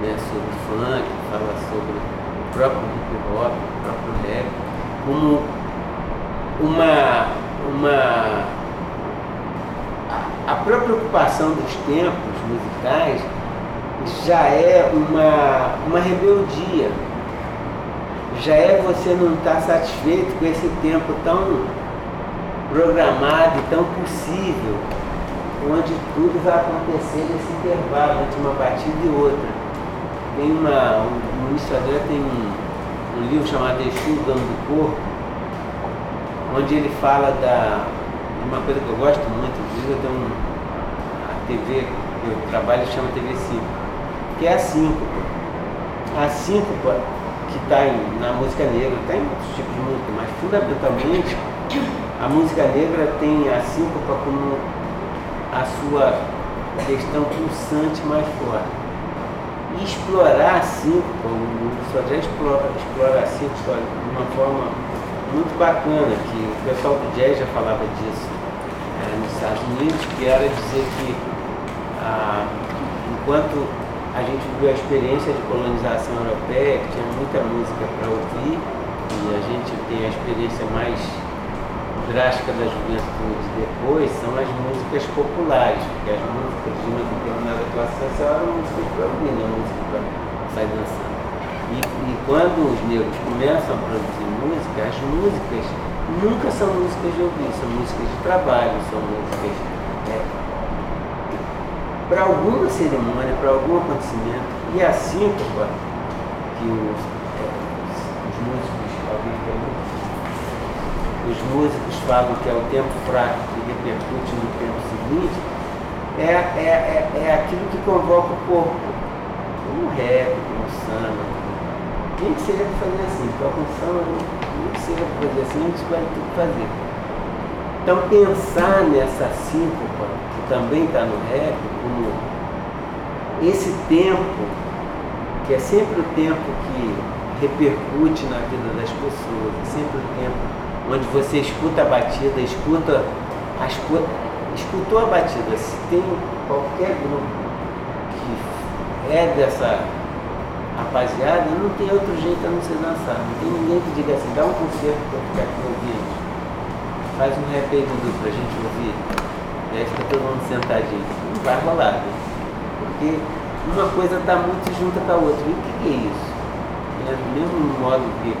né, sobre funk, fala sobre o próprio hip hop, o próprio rap, como uma, uma a própria ocupação dos tempos musicais já é uma, uma rebeldia. Já é você não estar satisfeito com esse tempo tão programado e tão possível, onde tudo vai acontecer nesse intervalo entre uma batida e outra. Tem uma, um, um historiador tem um, um livro chamado Exu, o Dono do Corpo, onde ele fala da, de uma coisa que eu gosto muito, tenho um, a TV eu trabalho chama TV 5, que é a síncopa. A síncopa que está na música negra, tem outros tipos de música, mas fundamentalmente a música negra tem a síncopa como a sua questão pulsante mais forte. E explorar a síncopa, o Sodré explora, explora a síncopa de uma forma muito bacana, que o pessoal do jazz já falava disso nos Estados Unidos, que era dizer que ah, enquanto a gente viu a experiência de colonização europeia, que tinha muita música para ouvir, e a gente tem a experiência mais drástica da juventude depois são as músicas populares, porque as músicas de uma determinada atuação são eram músicas para ouvir, não música para sair dançando. E, e quando os negros começam a produzir música, as músicas nunca são músicas de ouvir, são músicas de trabalho, são músicas é, para alguma cerimônia, para algum acontecimento. E a síncopa que os, é, os músicos, alguém os músicos falam que é o tempo fraco que repercute no tempo seguinte, é, é, é, é aquilo que convoca o corpo. Um rap, um samba. Nem que seja para fazer assim, um samba, nem que seja para fazer assim, gente vai ter que fazer. Então pensar nessa síncopa, que também está no rap, como esse tempo, que é sempre o tempo que repercute na vida das pessoas, é sempre o tempo onde você escuta a batida, escuta, a escuta escutou a batida. Se tem qualquer grupo que é dessa rapaziada, não tem outro jeito a não ser dançar. Não tem ninguém que diga assim, dá um concerto para ficar aqui ouvindo. Faz um rap aí Dudu pra gente ouvir. E aí fica todo mundo sentadinho. Não vai rolar, né? Porque uma coisa está muito junta com a outra. E o que, é isso? É do mesmo modo que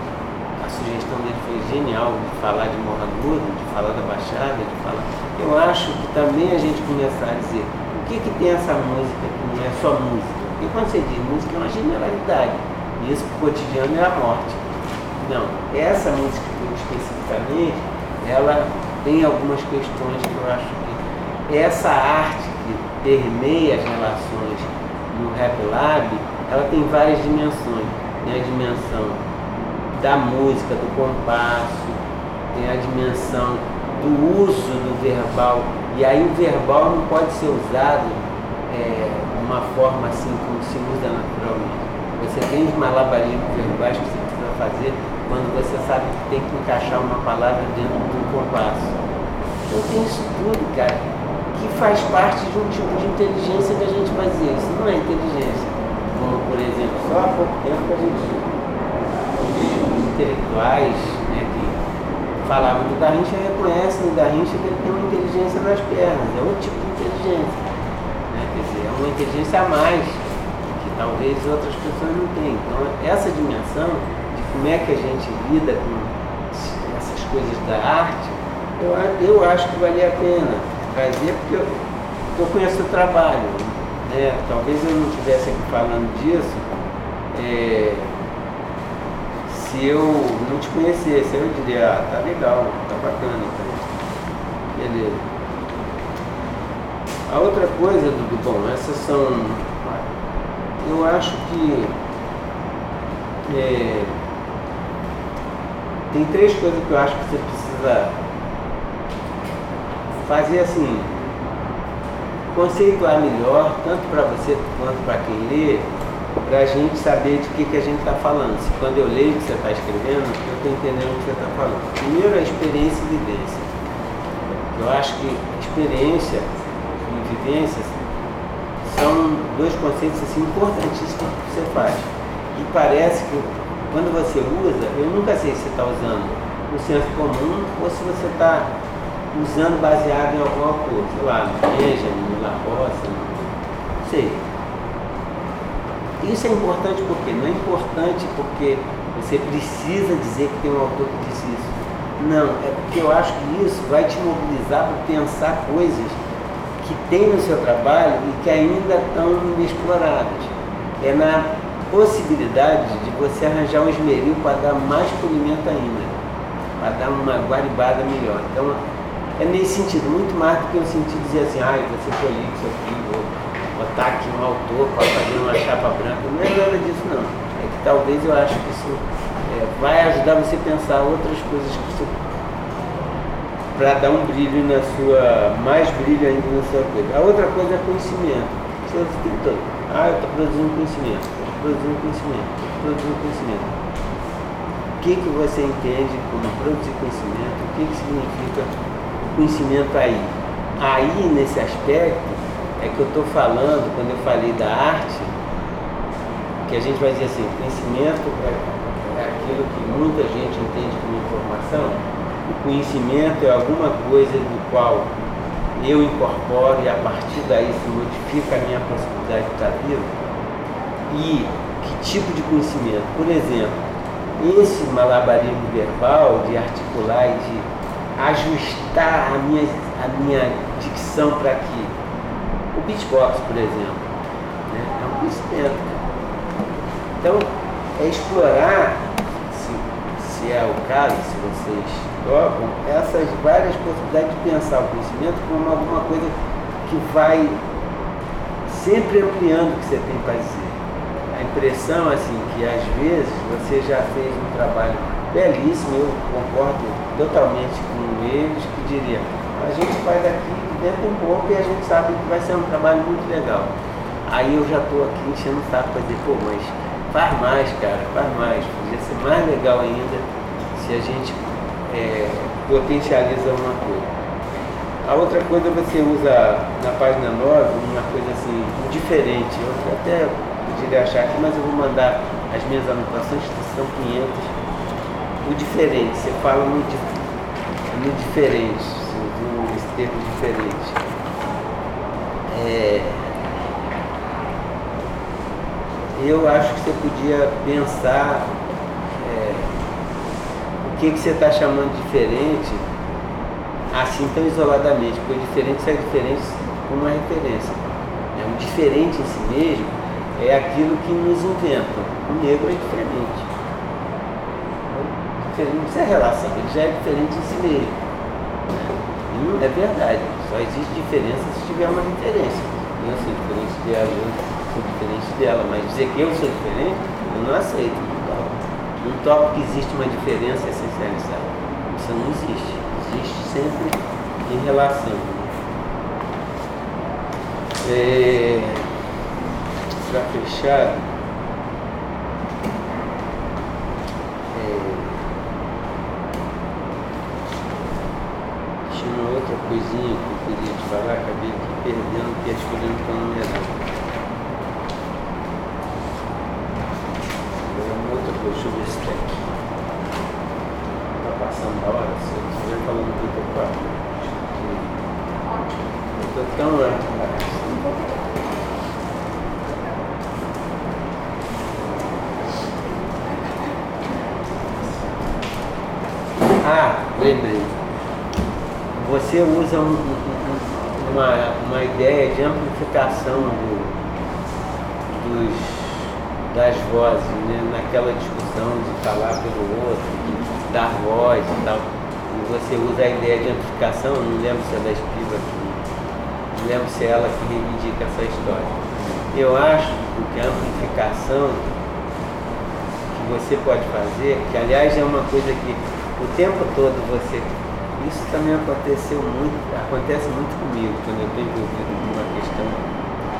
sugestão dele foi genial de falar de Morragudo, de falar da Baixada, de falar. Eu acho que também a gente começar a dizer o que, que tem essa música que não é só música. Porque quando você diz música é uma generalidade. E isso pro cotidiano é a morte. Não, essa música especificamente, ela tem algumas questões que eu acho que essa arte que permeia as relações no Rap Lab, ela tem várias dimensões. Tem a dimensão da música, do compasso, tem a dimensão do uso do verbal. E aí o verbal não pode ser usado é, uma forma assim como se usa naturalmente. Você tem os malabarismos verbais que você precisa fazer quando você sabe que tem que encaixar uma palavra dentro do compasso. Então tem isso tudo, cara, que faz parte de um tipo de inteligência que a gente fazia. Isso não é inteligência. Como, por exemplo, só há pouco tempo a gente intelectuais né, que falavam do Garrincha reconhecem no Garrincha que ele tem uma inteligência nas pernas, é outro tipo de inteligência. Né? Quer dizer, é uma inteligência a mais, que talvez outras pessoas não tenham. Então, essa dimensão de como é que a gente lida com essas coisas da arte, eu, eu acho que valia a pena trazer, porque eu, eu conheço o trabalho. Né? Talvez eu não estivesse aqui falando disso. É, se eu não te conhecesse, eu diria, ah, tá legal, tá bacana, então. Beleza. A outra coisa, Dudu, bom, essas são. Eu acho que. É, tem três coisas que eu acho que você precisa fazer assim, conceituar melhor, tanto para você quanto para quem lê, para a gente saber de que, que a gente está falando. Se quando eu leio o que você está escrevendo, eu estou entendendo o que você está falando. Primeiro, a experiência e vivência. Eu acho que experiência e vivências são dois conceitos assim, importantíssimos que você faz. E parece que quando você usa, eu nunca sei se você está usando no senso comum ou se você está usando baseado em alguma coisa, sei lá, no Benjamin, no La Roça, não sei. Isso é importante porque não é importante porque você precisa dizer que tem um autor que disse isso. Não, é porque eu acho que isso vai te mobilizar para pensar coisas que tem no seu trabalho e que ainda estão inexploradas. É na possibilidade de você arranjar um esmeril para dar mais polimento ainda, para dar uma guaribada melhor. Então, é nesse sentido, muito mais do que no sentido de dizer assim, ah, você polir isso aqui, vou botar aqui um autor para fazer uma chapa branca. Não é nada disso não. É que talvez eu acho que isso é, vai ajudar você a pensar outras coisas que você para dar um brilho na sua, mais brilho ainda na sua coisa. A outra coisa é conhecimento. Você escuta, ah, eu estou produzindo conhecimento, estou produzindo conhecimento, estou produzindo conhecimento. O que, que você entende como produzir conhecimento? O que, que significa conhecimento aí. Aí, nesse aspecto, é que eu estou falando, quando eu falei da arte, que a gente vai dizer assim, conhecimento é, é aquilo que muita gente entende como informação, o conhecimento é alguma coisa do qual eu incorporo e a partir daí se modifica a minha possibilidade de estar vivo. E que tipo de conhecimento? Por exemplo, esse malabarismo verbal de articular e de ajustar a minha, a minha dicção para aqui. O beatbox, por exemplo, né? é um conhecimento. Então, é explorar, se, se é o caso, se vocês essas várias possibilidades de pensar o conhecimento como alguma coisa que vai sempre ampliando o que você tem para dizer. A impressão, assim, que às vezes você já fez um trabalho belíssimo, eu concordo totalmente com eles, que diria, a gente faz aqui dentro um pouco e a gente sabe que vai ser um trabalho muito legal. Aí eu já estou aqui enchendo o saco para dizer, pô, mas faz mais, cara, faz mais. Podia ser mais legal ainda se a gente é, potencializa uma coisa. A outra coisa você usa na página 9 uma coisa assim, diferente. Eu até poderia achar aqui, mas eu vou mandar as minhas anotações, que são 500 o diferente, você fala no, no diferente, no esse termo diferente. É, eu acho que você podia pensar que, que você está chamando diferente assim tão isoladamente, porque diferente será diferente como uma referência. É, o diferente em si mesmo é aquilo que nos inventa. O negro é diferente diferente, não precisa relação, ele já é diferente em si mesmo. E não é verdade, só existe diferença se tiver uma referência. Eu sou diferente dela, eu sou diferente dela, mas dizer que eu sou diferente, eu não aceito. Não topo que existe uma diferença. Não existe. Existe sempre em relação. É, Para fechar, coisinha que eu queria te falar, acabei aqui perdendo, porque as coisas não estão numeradas. Uma outra coisa, deixa eu ver se tem aqui. Está passando a hora, se eu estiver falando muito eu quarto. Eu estou tão lá. Ah, lembrei você usa um, uma, uma ideia de amplificação do, dos, das vozes, né? naquela discussão de falar pelo outro, dar voz e tal. E você usa a ideia de amplificação, não lembro se é da Espiva aqui, não lembro se é ela que reivindica essa história. Eu acho que a amplificação que você pode fazer, que aliás é uma coisa que o tempo todo você isso também aconteceu muito, acontece muito comigo quando eu estou envolvido numa questão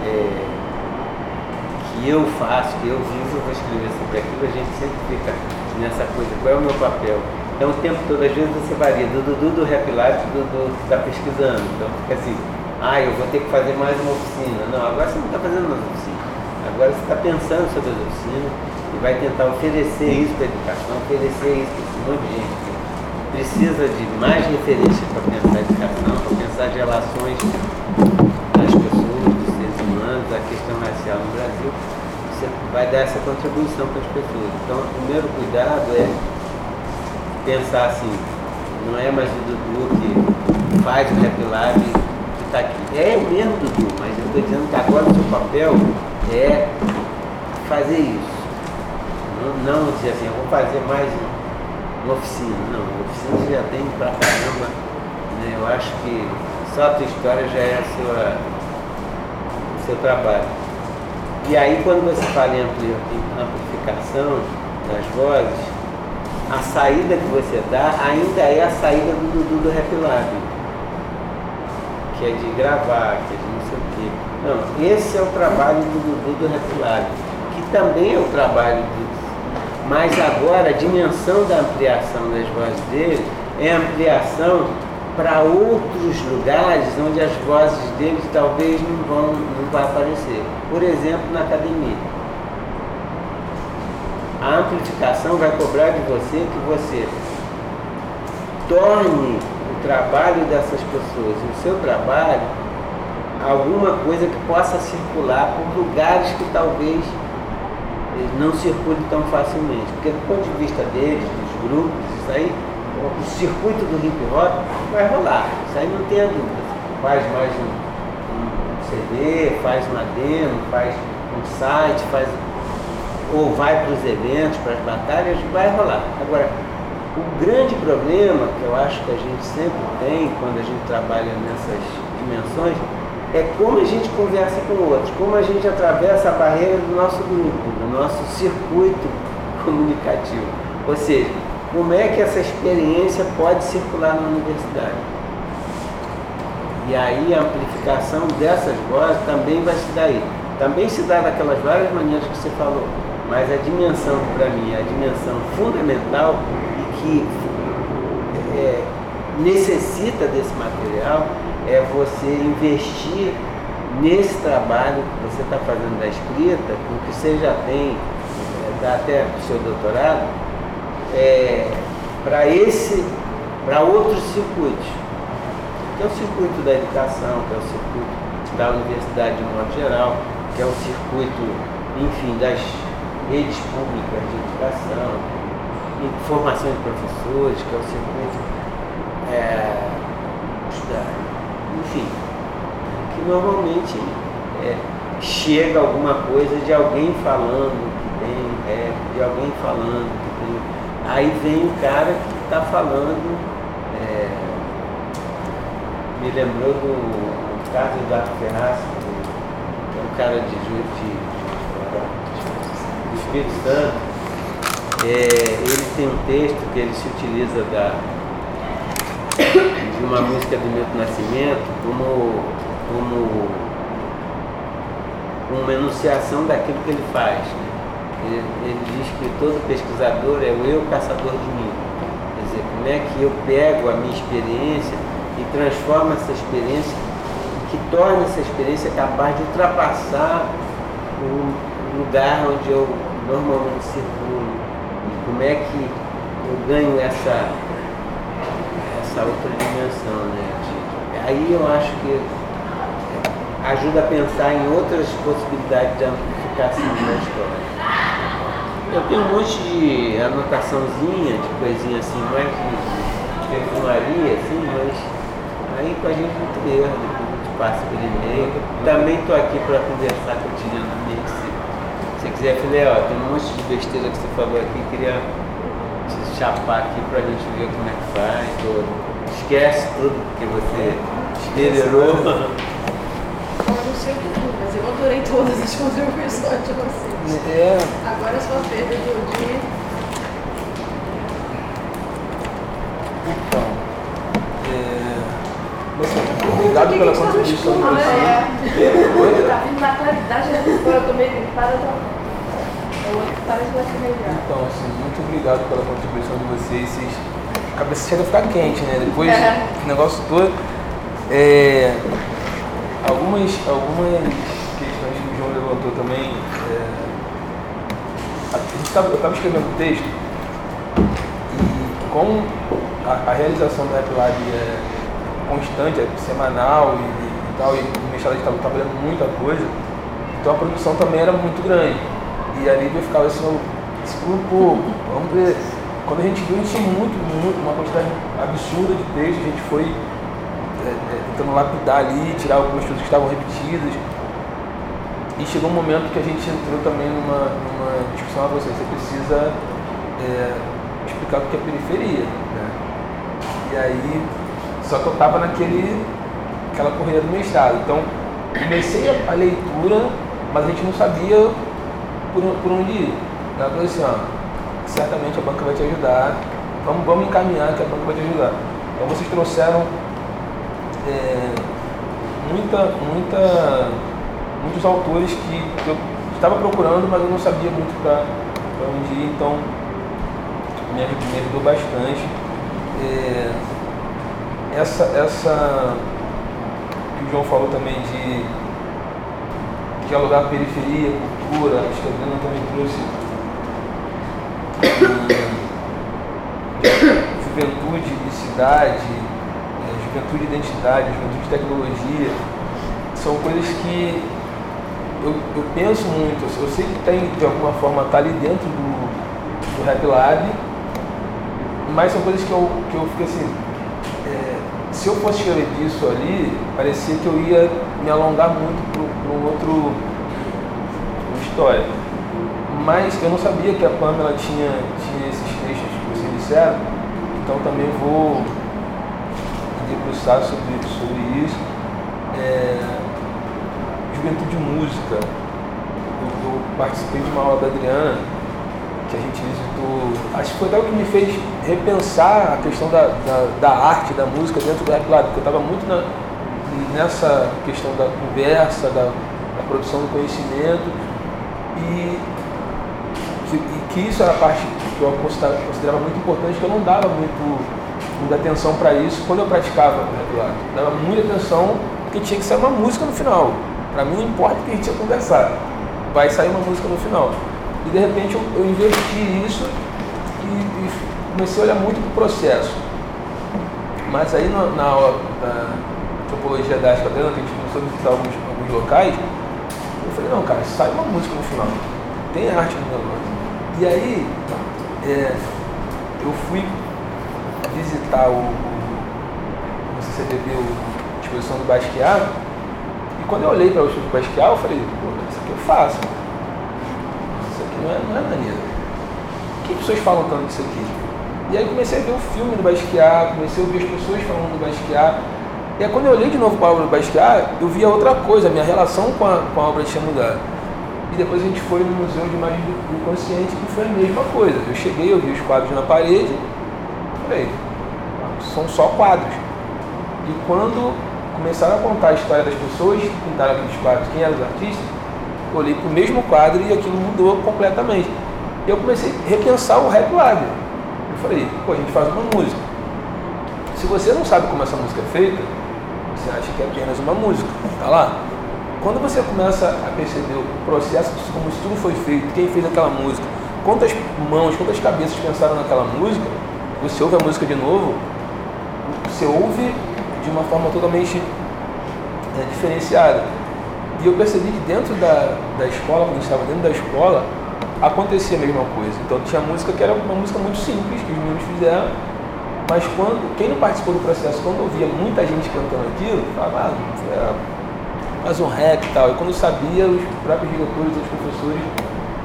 é, que eu faço, que eu vivo, eu vou escrever sobre aquilo, a gente sempre fica nessa coisa, qual é o meu papel? Então o tempo todo, às vezes você varia, do Dudu do Rap Life, do Dudu está pesquisando. Então fica assim, ah, eu vou ter que fazer mais uma oficina. Não, agora você não está fazendo mais oficina. Agora você está pensando sobre as oficinas e vai tentar oferecer isso para a educação, oferecer isso para esse monte de gente precisa de mais referência para pensar educação, para pensar as relações das pessoas, dos seres humanos, a questão racial no Brasil. Você vai dar essa contribuição para as pessoas. Então, o primeiro cuidado é pensar assim, não é mais o Dudu que faz o Rap Lab que está aqui. É o mesmo Dudu, mas eu estou dizendo que agora o seu papel é fazer isso. Não, não dizer assim, eu vou fazer mais uma oficina. Não, oficina já tem pra caramba. Né? Eu acho que só a tua história já é a sua, o seu trabalho. E aí quando você fala em amplificação das vozes, a saída que você dá ainda é a saída do Dudu do Rap Lab. Que é de gravar, que é de não sei o quê. Não, esse é o trabalho do Dudu do Rap Lab, que também é o trabalho. Mas agora a dimensão da ampliação das vozes dele é ampliação para outros lugares onde as vozes dele talvez não vão, não vão aparecer. Por exemplo, na academia a amplificação vai cobrar de você que você torne o trabalho dessas pessoas, o seu trabalho, alguma coisa que possa circular por lugares que talvez não circule tão facilmente. Porque do ponto de vista deles, dos grupos, isso aí, o circuito do hip hop vai rolar. Isso aí não tem a dúvida. Faz mais um, um CD, faz uma demo, faz um site, faz ou vai para os eventos, para as batalhas, vai rolar. Agora, o grande problema que eu acho que a gente sempre tem quando a gente trabalha nessas dimensões é como a gente conversa com outros, como a gente atravessa a barreira do nosso grupo, do nosso circuito comunicativo. Ou seja, como é que essa experiência pode circular na universidade. E aí a amplificação dessas vozes também vai se dar aí. Também se dá daquelas várias maneiras que você falou mas a dimensão, para mim, a dimensão fundamental e que é, necessita desse material é você investir nesse trabalho que você está fazendo da escrita, com que você já tem, é, dá até o seu doutorado, é, para esse, para outros circuitos. Que é o circuito da educação, que é o circuito da universidade de modo geral, que é o circuito, enfim, das redes públicas de educação, formação de professores, que é o circuito, é, enfim, que normalmente é, chega alguma coisa de alguém falando que tem rap, de alguém falando que tem. Aí vem o cara que está falando, é, me lembrou do caso do Eduardo Ferraz, que é um cara de, de Espírito Santo, é, ele tem um texto que ele se utiliza da, de uma música do Milton Nascimento como, como uma enunciação daquilo que ele faz. Ele, ele, diz que todo pesquisador é o eu caçador de mim. Quer dizer, como é que eu pego a minha experiência e transformo essa experiência, que torna essa experiência capaz de ultrapassar o lugar onde eu normalmente circulam e como é que eu ganho essa, essa outra dimensão, né? Aí eu acho que ajuda a pensar em outras possibilidades de amplificação da história. Eu tenho um monte de anotaçãozinha, de coisinha assim, mais de perfumaria, assim, mas aí com a gente muito erro, depois a gente passa pelo e-mail. Também estou aqui para conversar cotidianamente se quiser, filé, ó, tem um monte de besteira que você falou aqui, queria te chapar aqui pra gente ver como é que faz. Esquece tudo que você liderou. Eu não sei tudo, mas eu adorei todas as contribuições de vocês. É. Agora é só vez de dia. Então, é, você obrigado pela que contribuição de vocês. né? Oi? Tá vindo na claridade, eu tô meio gripada, eu tô... Então, assim, muito obrigado pela contribuição de vocês. vocês... A cabeça chega a ficar quente, né? Depois É. do negócio todo. É, algumas, algumas questões que o João levantou também. é, a gente tava, eu estava escrevendo um texto e como a, a realização do Rap Lab é constante, é semanal e, e tal, e o Mexalha estava trabalhando muita coisa, então a produção também era muito grande. E a Lívia ficava assim, eu, segura um pouco, vamos ver. Quando a gente viu, a tinha muito, muito, uma quantidade absurda de texto, a gente foi é, é, tentando lapidar ali, tirar algumas coisas que estavam repetidas. E chegou um momento que a gente entrou também numa, numa discussão, ah, você, você precisa é, explicar o que é periferia. Né? E aí, só que eu estava naquele, aquela corrida do mestrado. Então, comecei a, a leitura, mas a gente não sabia por, por onde ir. Ela falou assim, ó, certamente a banca vai te ajudar, vamos, vamos encaminhar que a banca vai te ajudar. Então vocês trouxeram é, muita, muita, muitos autores que eu estava procurando, mas eu não sabia muito para onde ir, então me ajudou, me ajudou bastante. É, essa, essa que o João falou também de dialogar periferia, cultura, acho que a Adriana também trouxe juventude e cidade, eh, juventude e identidade, juventude e tecnologia, são coisas que eu, eu penso muito, eu sei que tem, de alguma forma está ali dentro do, do Rap Lab, mas são coisas que eu, que eu fico assim, é, se eu fosse escrever disso ali, parecia que eu ia me alongar muito para um outro história. Mas eu não sabia que a Pamela tinha, tinha esses textos que vocês disseram, então também vou debruçar sobre, sobre isso. É, juventude Música. Eu, eu participei de uma aula da Adriana que a gente visitou. Acho que foi até o que me fez repensar a questão da, da, da arte, da música dentro do Rap Lab, porque eu estava muito na, nessa questão da conversa, da, da produção do conhecimento que, isso era a parte que eu considerava, muito importante, que eu não dava muito, muita atenção para isso quando eu praticava o Rap Lab. Eu dava muita atenção porque tinha que sair uma música no final. Para mim não importa o que a gente ia conversar, vai sair uma música no final. E de repente eu, eu inverti isso e, e, comecei a olhar muito para o processo. Mas aí na, na aula da antropologia da arte que a gente começou a visitar alguns, alguns locais, eu falei, não, cara, sai uma música no final. Tem arte no negócio. E aí é, eu fui visitar o, o CCBB, a exposição do Basquiat, e quando eu olhei para o estudo do Basquiat, eu falei, pô, isso aqui eu faço. Isso aqui não é, não é maneiro. Por que pessoas falam tanto disso aqui? E aí comecei a ver o filme do Basquiat, comecei a ouvir as pessoas falando do Basquiat. E aí quando eu olhei de novo para a obra do Basquiat, eu via outra coisa, a minha relação com a, com a obra tinha mudado. E depois a gente foi no Museu de Imagem do Inconsciente e foi a mesma coisa. Eu cheguei, eu vi os quadros na parede, falei, são só quadros. E quando começaram a contar a história das pessoas que pintaram aqueles quadros, quem eram os artistas, olhei para o mesmo quadro e aquilo mudou completamente. E eu comecei a repensar o Rap Lab. Eu falei, pô, a gente faz uma música. Se você não sabe como essa música é feita, você acha que é apenas uma música. Tá lá. Quando você começa a perceber o processo, como isso tudo foi feito, quem fez aquela música, quantas mãos, quantas cabeças pensaram naquela música, você ouve a música de novo, você ouve de uma forma totalmente é, diferenciada. E eu percebi que dentro da, da escola, quando estava dentro da escola, acontecia a mesma coisa. Então tinha música que era uma música muito simples, que os meninos fizeram, mas quando quem não participou do processo, quando ouvia muita gente cantando aquilo, falava, ah, era mais um rap e tal. E quando sabia, os próprios diretores, os professores,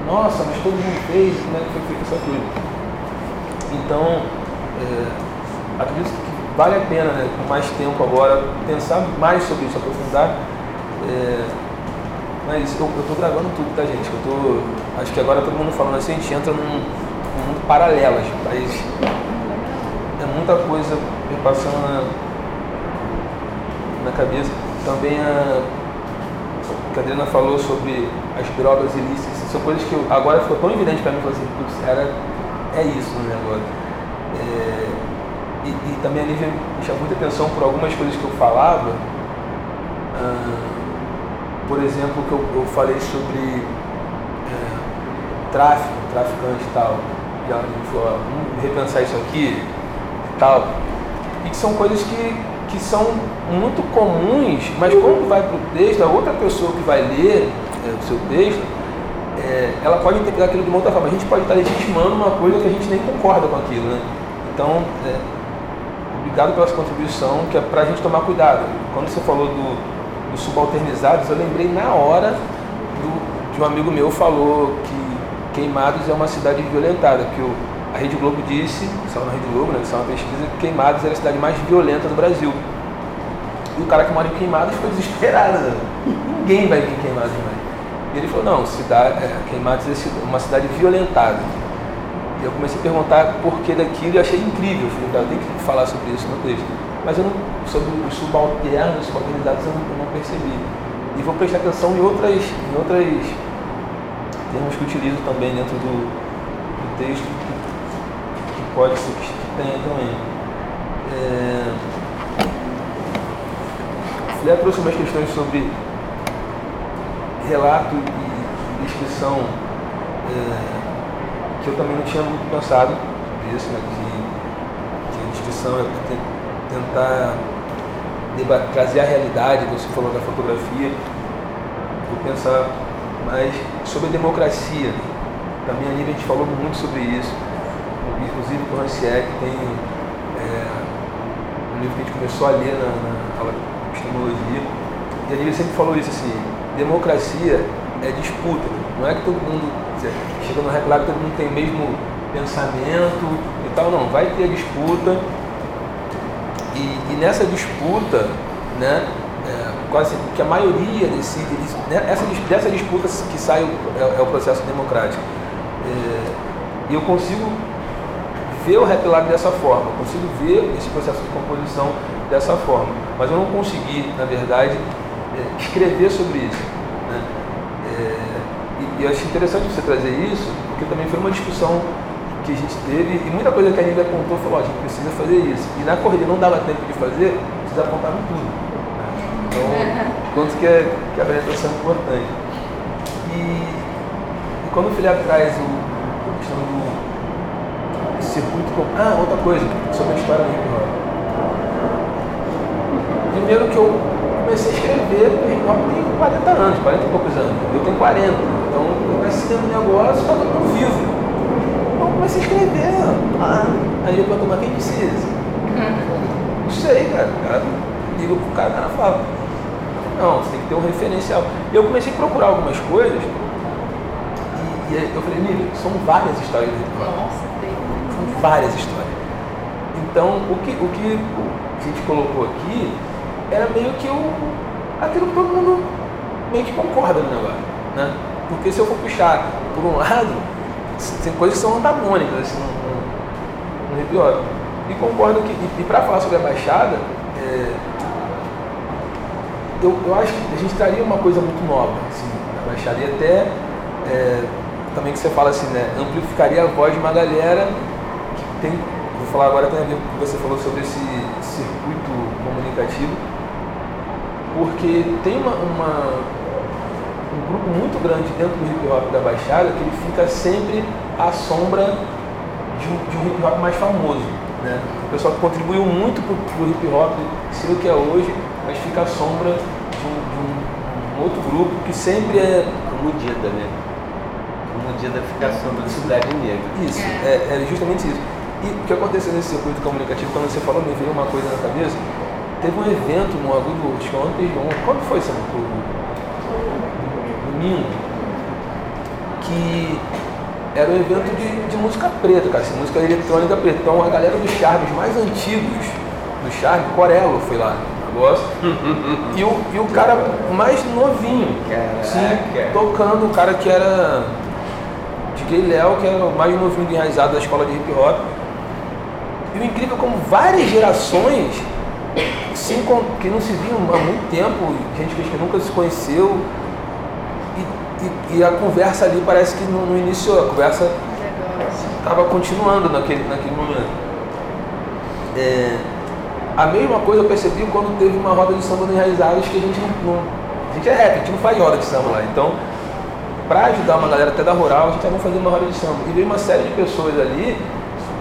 nossa, mas todo mundo fez, como é que foi feita essa coisa? Então, é, acredito que vale a pena, né, com mais tempo agora, pensar mais sobre isso, aprofundar. É, mas eu, eu tô gravando tudo, tá, gente? Eu tô, acho que agora todo mundo falando assim, a gente entra num, num mundo paralelo, mas é muita coisa repassando na, na cabeça. Também a, que a Adriana falou sobre as drogas ilícitas, são coisas que eu, agora ficou tão evidente para mim, assim, putz, era, é isso no negócio. É, e, e, também a Lívia me chamou muita atenção por algumas coisas que eu falava. Ah, por exemplo, que eu, eu falei sobre é, tráfico, traficante e tal. E ela falou, vamos repensar isso aqui e tal. E que são coisas que, que são muito comuns, mas quando vai para o texto, a outra pessoa que vai ler é, o seu texto, é, ela pode interpretar aquilo de uma outra forma. A gente pode estar legitimando uma coisa que a gente nem concorda com aquilo, né? Então, é, obrigado pela sua contribuição, que é para a gente tomar cuidado. Quando você falou do dos subalternizados, eu lembrei na hora do, de um amigo meu falou que Queimados é uma cidade violentada, que o, a Rede Globo disse, saiu na Rede Globo, né, saiu uma pesquisa, que Queimados era a cidade mais violenta do Brasil. E o cara que mora em Queimados ficou desesperado, né? ninguém vai vir em mais. E ele falou, não, cidade, é, Queimados é uma cidade violentada. E eu comecei a perguntar por que daquilo e achei incrível. Eu falei, cara, tem que falar sobre isso no texto mas eu não, sobre os subalternos, subalternizados, eu não, eu não percebi. E vou prestar atenção em outras, em outras termos que utilizo também dentro do, do texto, pode ser que tenha também. É... Filé trouxe umas questões sobre relato e descrição é, que eu também não tinha muito pensado isso, né, que, que a descrição é tentar trazer a realidade, você falou da fotografia, vou pensar mais sobre a democracia. Também a Nívia, a gente falou muito sobre isso, inclusive com o Rancière, que tem é, um livro que a gente começou a ler na, na aula de epistemologia, e a sempre falou isso assim, democracia é disputa, não é que todo mundo chega no reclame todo mundo tem o mesmo pensamento e tal, não, vai ter disputa, e, e nessa disputa, né, é, quase que a maioria decide, né, essa, dessa disputa que sai é, é o processo democrático. É, e eu consigo ver o Rap Lab dessa forma, consigo ver esse processo de composição dessa forma, mas eu não consegui, na verdade, é, escrever sobre isso. Né? É, e, e eu acho interessante você trazer isso, porque também foi uma discussão que a gente teve e muita coisa que a gente apontou falou, a gente precisa fazer isso. E na corrida não dava tempo de fazer, vocês apontaram tudo. Então, quanto que, é, que a apresentação é importante. E, e quando o Felipe traz o, a questão do circuito. Com, ah, outra coisa, sobre a história do hip hop. Primeiro que eu comecei a escrever, hip hop tem 40 anos, 40 e poucos anos. Eu tenho 40. Então eu comecei um negócio, está todo vivo comecei a escrever. Ah, aí eu pergunto, mas quem precisa? Não sei, cara. O cara liga pro cara, o cara fala. Não, você tem que ter um referencial. E eu comecei a procurar algumas coisas. E, e eu falei, Nível, são várias histórias do Nossa, tem. São várias histórias. Então, o que, o que a gente colocou aqui era meio que o, aquilo que todo mundo meio que concorda no negócio. Né? Porque se eu for puxar por um lado, tem coisas que são antagônicas assim, no, no. E concordo que, e, e para falar sobre a Baixada, é, eu, eu acho que a gente traria uma coisa muito nova assim, na Baixada. E até, é, também que você fala assim, né, amplificaria a voz de uma galera tem, vou falar agora tem a ver com o que você falou sobre esse circuito comunicativo, porque tem uma, uma um grupo muito grande dentro do hip hop da Baixada que ele fica sempre à sombra de um, de um hip hop mais famoso. Né? O pessoal que contribuiu muito para o hip hop ser o que é hoje, mas fica à sombra de um, de um, outro grupo que sempre é. Como Dida, né? Como Dida fica à sombra da cidade negra. Isso, é, é justamente isso. E o que aconteceu nesse circuito comunicativo, quando você falou, me veio uma coisa na cabeça. Teve um evento no Agudo, que ontem, quando foi, Samuel? domingo, que era um evento de, de música preta, cara, assim, música eletrônica preta. Então a galera dos charmes mais antigos do charme, Corello foi lá, negócio. e, o, e o cara mais novinho, sim, tocando, o cara que era DJ Léo, que era o mais novinho do enraizado da escola de hip hop. E o incrível é como várias gerações que não se viam há muito tempo, gente que nunca se conheceu, e, e- e a conversa ali parece que não, não iniciou, a conversa estava continuando naquele, naquele momento. É, a mesma coisa eu percebi quando teve uma roda de samba no Enraizados que a gente não, não- A gente é rap, a gente não faz roda de samba lá. Então, para ajudar uma galera até da rural, a gente estava fazendo uma roda de samba. E veio uma série de pessoas ali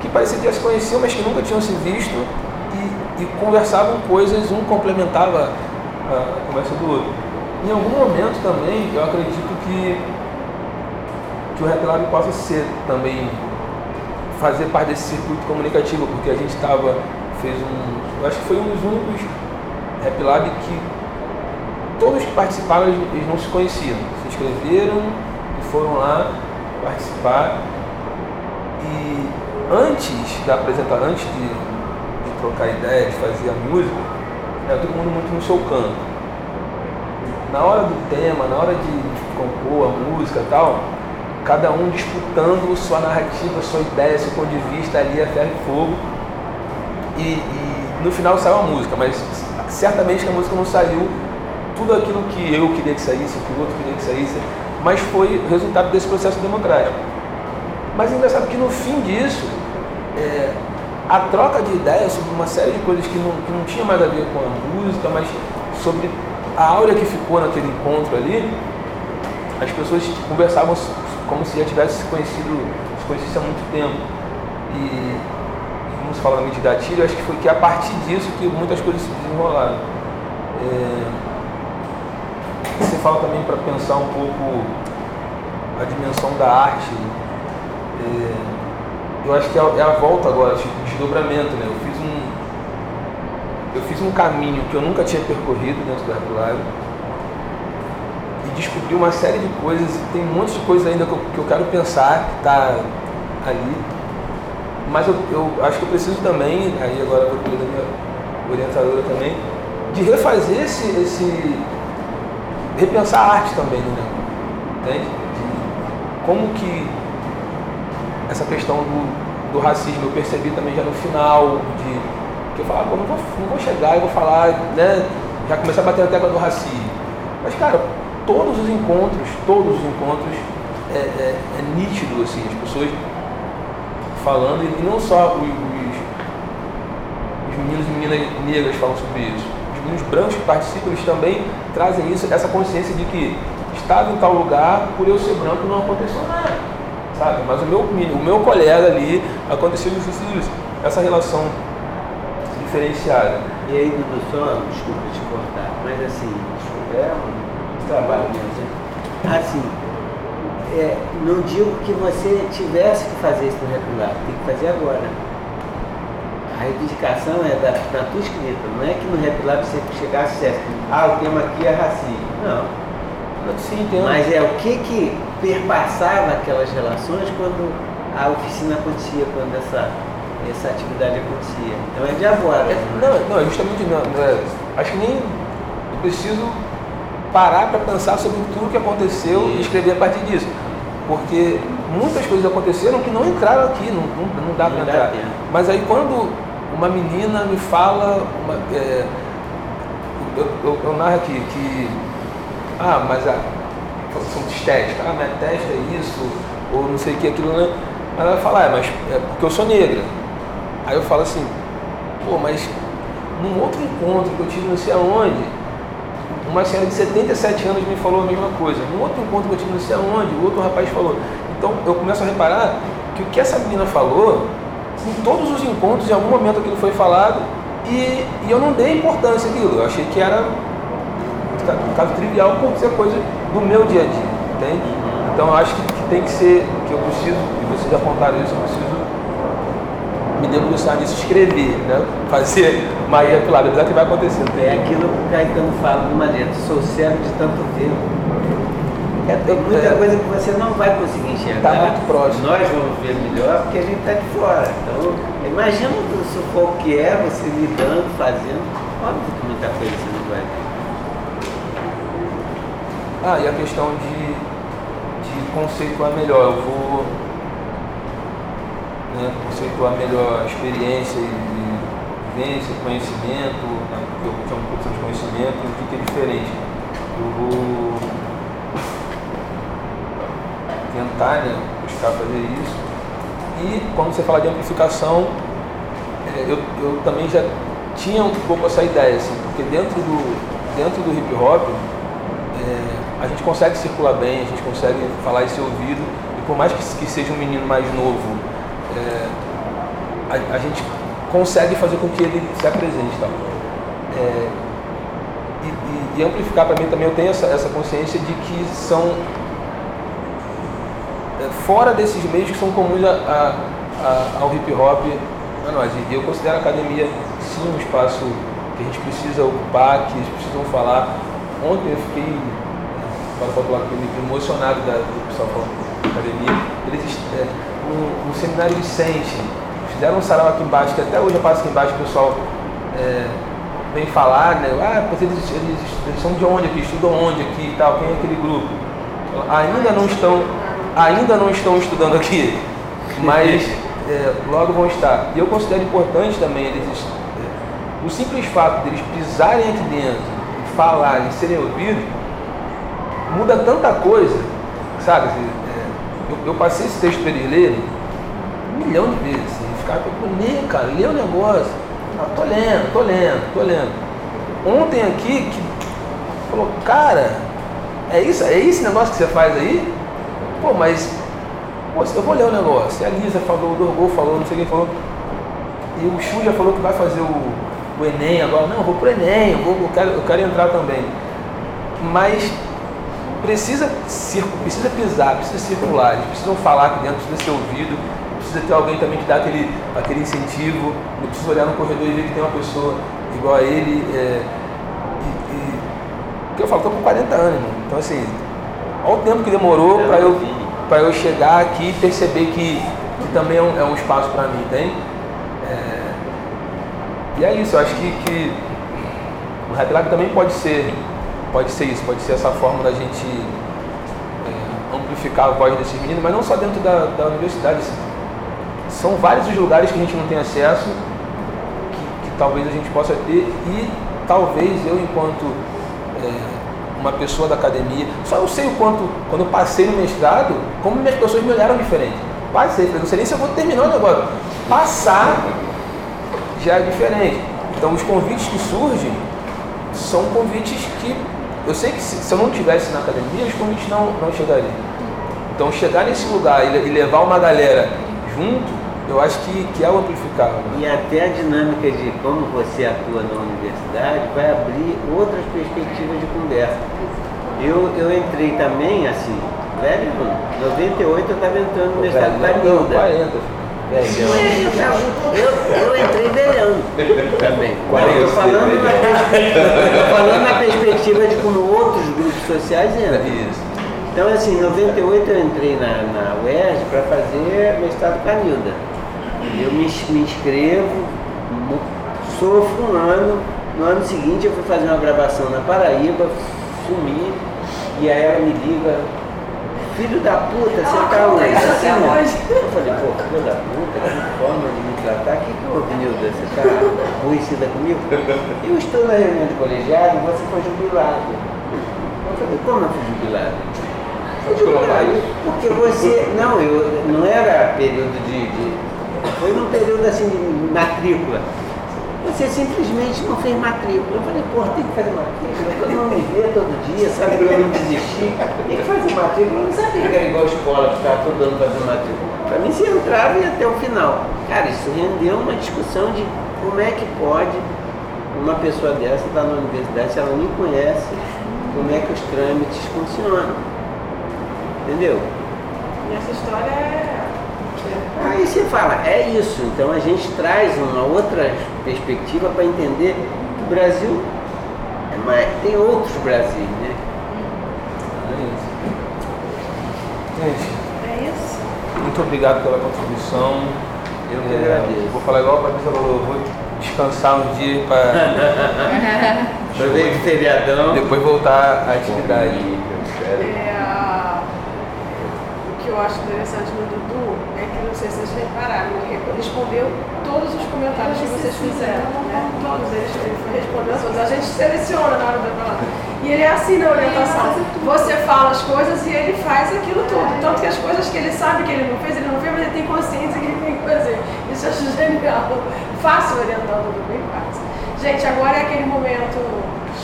que parecia que já se conheciam, mas que nunca tinham se visto e, e conversavam coisas, um complementava a, conversa do outro. Em algum momento também, eu acredito que, que o Rap Lab possa ser também fazer parte desse circuito comunicativo, porque a gente estava, fez um, acho que foi um dos únicos Rap Lab que todos que participaram eles não se conheciam, se inscreveram e foram lá participar e antes da apresentação, antes de, de trocar ideia, de fazer a música, era todo mundo muito no seu canto. Na hora do tema, na hora de compor a música e tal, cada um disputando sua narrativa, sua ideia, seu ponto de vista ali a ferro e fogo. E, e no final saiu a música, mas certamente que a música não saiu tudo aquilo que eu queria que saísse, que o outro queria que saísse, mas foi resultado desse processo democrático. Mas é engraçado que no fim disso, é, a troca de ideias sobre uma série de coisas que não, que não tinha mais a ver com a música, mas sobre a áurea que ficou naquele encontro ali, as pessoas conversavam como se já tivessem se conhecido, se conhecessem há muito tempo. E, como se fala também de gatilho, acho que foi que a partir disso que muitas coisas se desenrolaram. É, você fala também para pensar um pouco a dimensão da arte. Eu acho que é a, é volta agora, tipo, desdobramento, né? Eu fiz um. Eu fiz um caminho que eu nunca tinha percorrido dentro do Live e descobri uma série de coisas, e tem um monte de coisa ainda que eu, que eu quero pensar, que está ali. Mas eu, eu acho que eu preciso também, aí agora vou pedir da minha orientadora também, de refazer esse, esse repensar a arte também, né? Entende? De como que essa questão do, do racismo eu percebi também já no final, de que eu falava, pô, não vou, não vou chegar e vou falar, né? Já começar a bater na tecla do racismo. Mas, cara, todos os encontros, todos os encontros é, é, é nítido, assim, as pessoas falando, e não só os, os, os meninos e meninas negras falam sobre isso. Os meninos brancos que participam, eles também trazem isso, essa consciência de que estava em tal lugar, por eu ser branco não aconteceu nada. Sabe? Mas o meu, o meu colega ali aconteceu isso, isso, isso. Essa relação diferenciada. E aí, Dudu, só, desculpa te cortar, mas assim, é um trabalho mesmo. né? Assim, é, não digo que você tivesse que fazer isso no regular, tem que fazer agora. A reivindicação é da, da tua escrita, não é que no Rap Lab você chegasse dissesse, ah, o tema aqui é racismo. Não. Sim, entendo. Mas é o que que perpassava aquelas relações quando a oficina acontecia, quando essa, essa atividade acontecia. Então é de agora. É, né? não, não, é justamente não, não é, acho que nem eu preciso parar para pensar sobre tudo que aconteceu e escrever a partir disso. Porque muitas coisas aconteceram que não entraram aqui, não, não, não dá para entrar. tempo. Mas aí quando uma menina me fala, uma, é, eu, eu, eu narro aqui que, ah, mas a são estética, ah, minha testa é isso, ou não sei o que, aquilo, né? Ela vai falar, ah, mas é porque eu sou negra. Aí eu falo assim, pô, mas num outro encontro que eu tive não sei aonde, uma senhora de 77 anos me falou a mesma coisa. Num outro encontro que eu tive não sei aonde, o outro rapaz falou. Então eu começo a reparar que o que essa menina falou, em todos os encontros, em algum momento aquilo foi falado, e, e eu não dei importância àquilo. Eu achei que era um caso trivial por ser coisa do meu dia a dia, entende? Então eu acho que, que tem que ser, que eu preciso, e vocês apontaram isso, eu preciso me debruçar nisso, escrever, né? Fazer Maria Pilar, apesar que vai acontecer. É aquilo que o Caetano fala numa letra, sou cego de tanto ver. É, tem muita É. coisa que você não vai conseguir enxergar. Tá muito próximo. Nós vamos ver melhor porque a gente está de fora. Então, imagina o sufoco que é você lidando, fazendo. Óbvio que muita coisa você não vai ver. Ah, e a questão de, de conceituar melhor. Eu vou né, conceituar melhor a experiência e, vivência, conhecimento, né, eu chamo de produção de conhecimento, o que é diferente. Eu vou tentar né, buscar fazer isso. E quando você fala de amplificação, é, eu, eu também já tinha um pouco essa ideia, assim, porque dentro do, dentro do hip hop é, a gente consegue circular bem, a gente consegue falar esse ouvido, e por mais que, que seja um menino mais novo, é, a, a, gente consegue fazer com que ele se apresente. Tá? É, e, e, e, amplificar para mim também eu tenho essa, essa consciência de que são é, fora desses meios que são comuns a, a, ao hip hop a nós. E eu considero a academia sim um espaço que a gente precisa ocupar, que eles precisam falar. Ontem eu fiquei, para falar emocionado da, do pessoal falando da academia. Eles, é, um, um seminário de Sente, fizeram um sarau aqui embaixo, que até hoje eu passo aqui embaixo, o pessoal é, vem falar, né? Ah, eles, eles, eles, são de onde aqui, estudam onde aqui e tal, quem é aquele grupo? Ainda não estão, ainda não estão estudando aqui, mas é, logo vão estar. E eu considero importante também eles, é, o simples fato deles pisarem aqui dentro, falarem, serem ouvidos, muda tanta coisa, sabe? É, eu, eu, passei esse texto para eles lerem um milhão de vezes, assim, ficar lê, cara, lê o negócio. Não, tô lendo, tô lendo, tô lendo. Ontem aqui que falou, cara, é isso, é esse negócio que você faz aí? Pô, mas Pô, eu vou ler o negócio. E a Lisa falou, o Dorgol falou, não sei quem falou. E o Chu já falou que vai fazer o, o Enem agora. Não, eu vou pro Enem, eu, vou, eu, quero, eu quero entrar também. Mas precisa, precisa pisar, precisa circular, eles precisam falar aqui dentro, precisa ser ouvido, precisa ter alguém também que dá aquele, aquele incentivo, não precisa olhar no corredor e ver que tem uma pessoa igual a ele. É, e, e, que eu falo, estou com 40 anos, irmão. Então assim, olha o tempo que demorou para eu eu chegar aqui e perceber que, que também é um, é um espaço para mim, tem? É, e é isso, eu acho que, que o Rap Lab também pode ser, pode ser isso, pode ser essa forma da gente é, amplificar a voz desses meninos, mas não só dentro da, da universidade. São vários os lugares que a gente não tem acesso, que, que talvez a gente possa ter, e talvez eu, enquanto é, uma pessoa da academia. Só eu sei o quanto, quando eu passei no mestrado, como minhas pessoas me olharam diferente. Passei, não sei nem se eu vou terminar negócio. Passar já é diferente. Então os convites que surgem são convites que eu sei que se, se eu não tivesse na academia, os convites não, não chegariam. Então chegar nesse lugar e, e levar uma galera junto eu acho que, que é o amplificável. Né? E até a dinâmica de como você atua na universidade vai abrir outras perspectivas de conversa. Eu, eu entrei também assim, velho, em 98 eu estava entrando no estado da Nilda. 40. Eu, eu entrei velhão também. Estou falando, na, falando na perspectiva de como outros grupos sociais entram. Isso. Então, assim, em 98 eu entrei na, na UERJ para fazer mestrado com a Nilda. Eu me, me inscrevo, sofro um ano, no ano seguinte eu fui fazer uma gravação na Paraíba, sumi, e aí ela me liga, filho da puta, você tá onde? Assim, eu falei, pô, filho da puta, que forma de me tratar, o que, que houve, Nilda? Você tá aborrecida comigo? Eu estou na reunião de colegiado e você foi jubilado. Eu falei, como eu fui jubilado? Fui jubilado. Porque você. Não, eu não era período de, de foi num período assim de matrícula. Você simplesmente não fez matrícula. Eu falei, porra, tem que fazer matrícula. Todo mundo me vê todo dia, sabe que eu não desisti. Tem que fazer matrícula. Eu não sabia que era igual escola, que estava todo ano fazendo matrícula. Para mim, se entrava e até o final. Cara, isso rendeu uma discussão de como é que pode uma pessoa dessa estar na universidade se ela nem conhece como é que os trâmites funcionam. Entendeu? E essa história é Aí você fala, é isso. Então a gente traz uma outra perspectiva para entender que o Brasil é mais, tem outros Brasil, né? É isso. Gente, é isso. Muito obrigado pela contribuição. Eu que é, agradeço. Vou falar igual a Patrícia falou, vou descansar um dia para. Aproveita o feriadão. Depois voltar à atividade. É, o que eu acho interessante no Dudu é que, não sei se vocês repararam, ele respondeu todos os comentários que vocês fizeram. Né? Todos eles, ele foi respondendo todos. A gente seleciona na hora da palavra. E ele é assim na orientação. Você fala as coisas e ele faz aquilo tudo. Tanto que as coisas que ele sabe que ele não fez, ele não fez, mas ele tem consciência que ele tem que fazer. Isso eu acho genial. Fácil orientar o Dudu, bem fácil. Gente, agora é aquele momento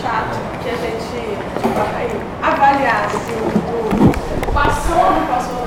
chato que a gente vai avaliar se o passou ou não passou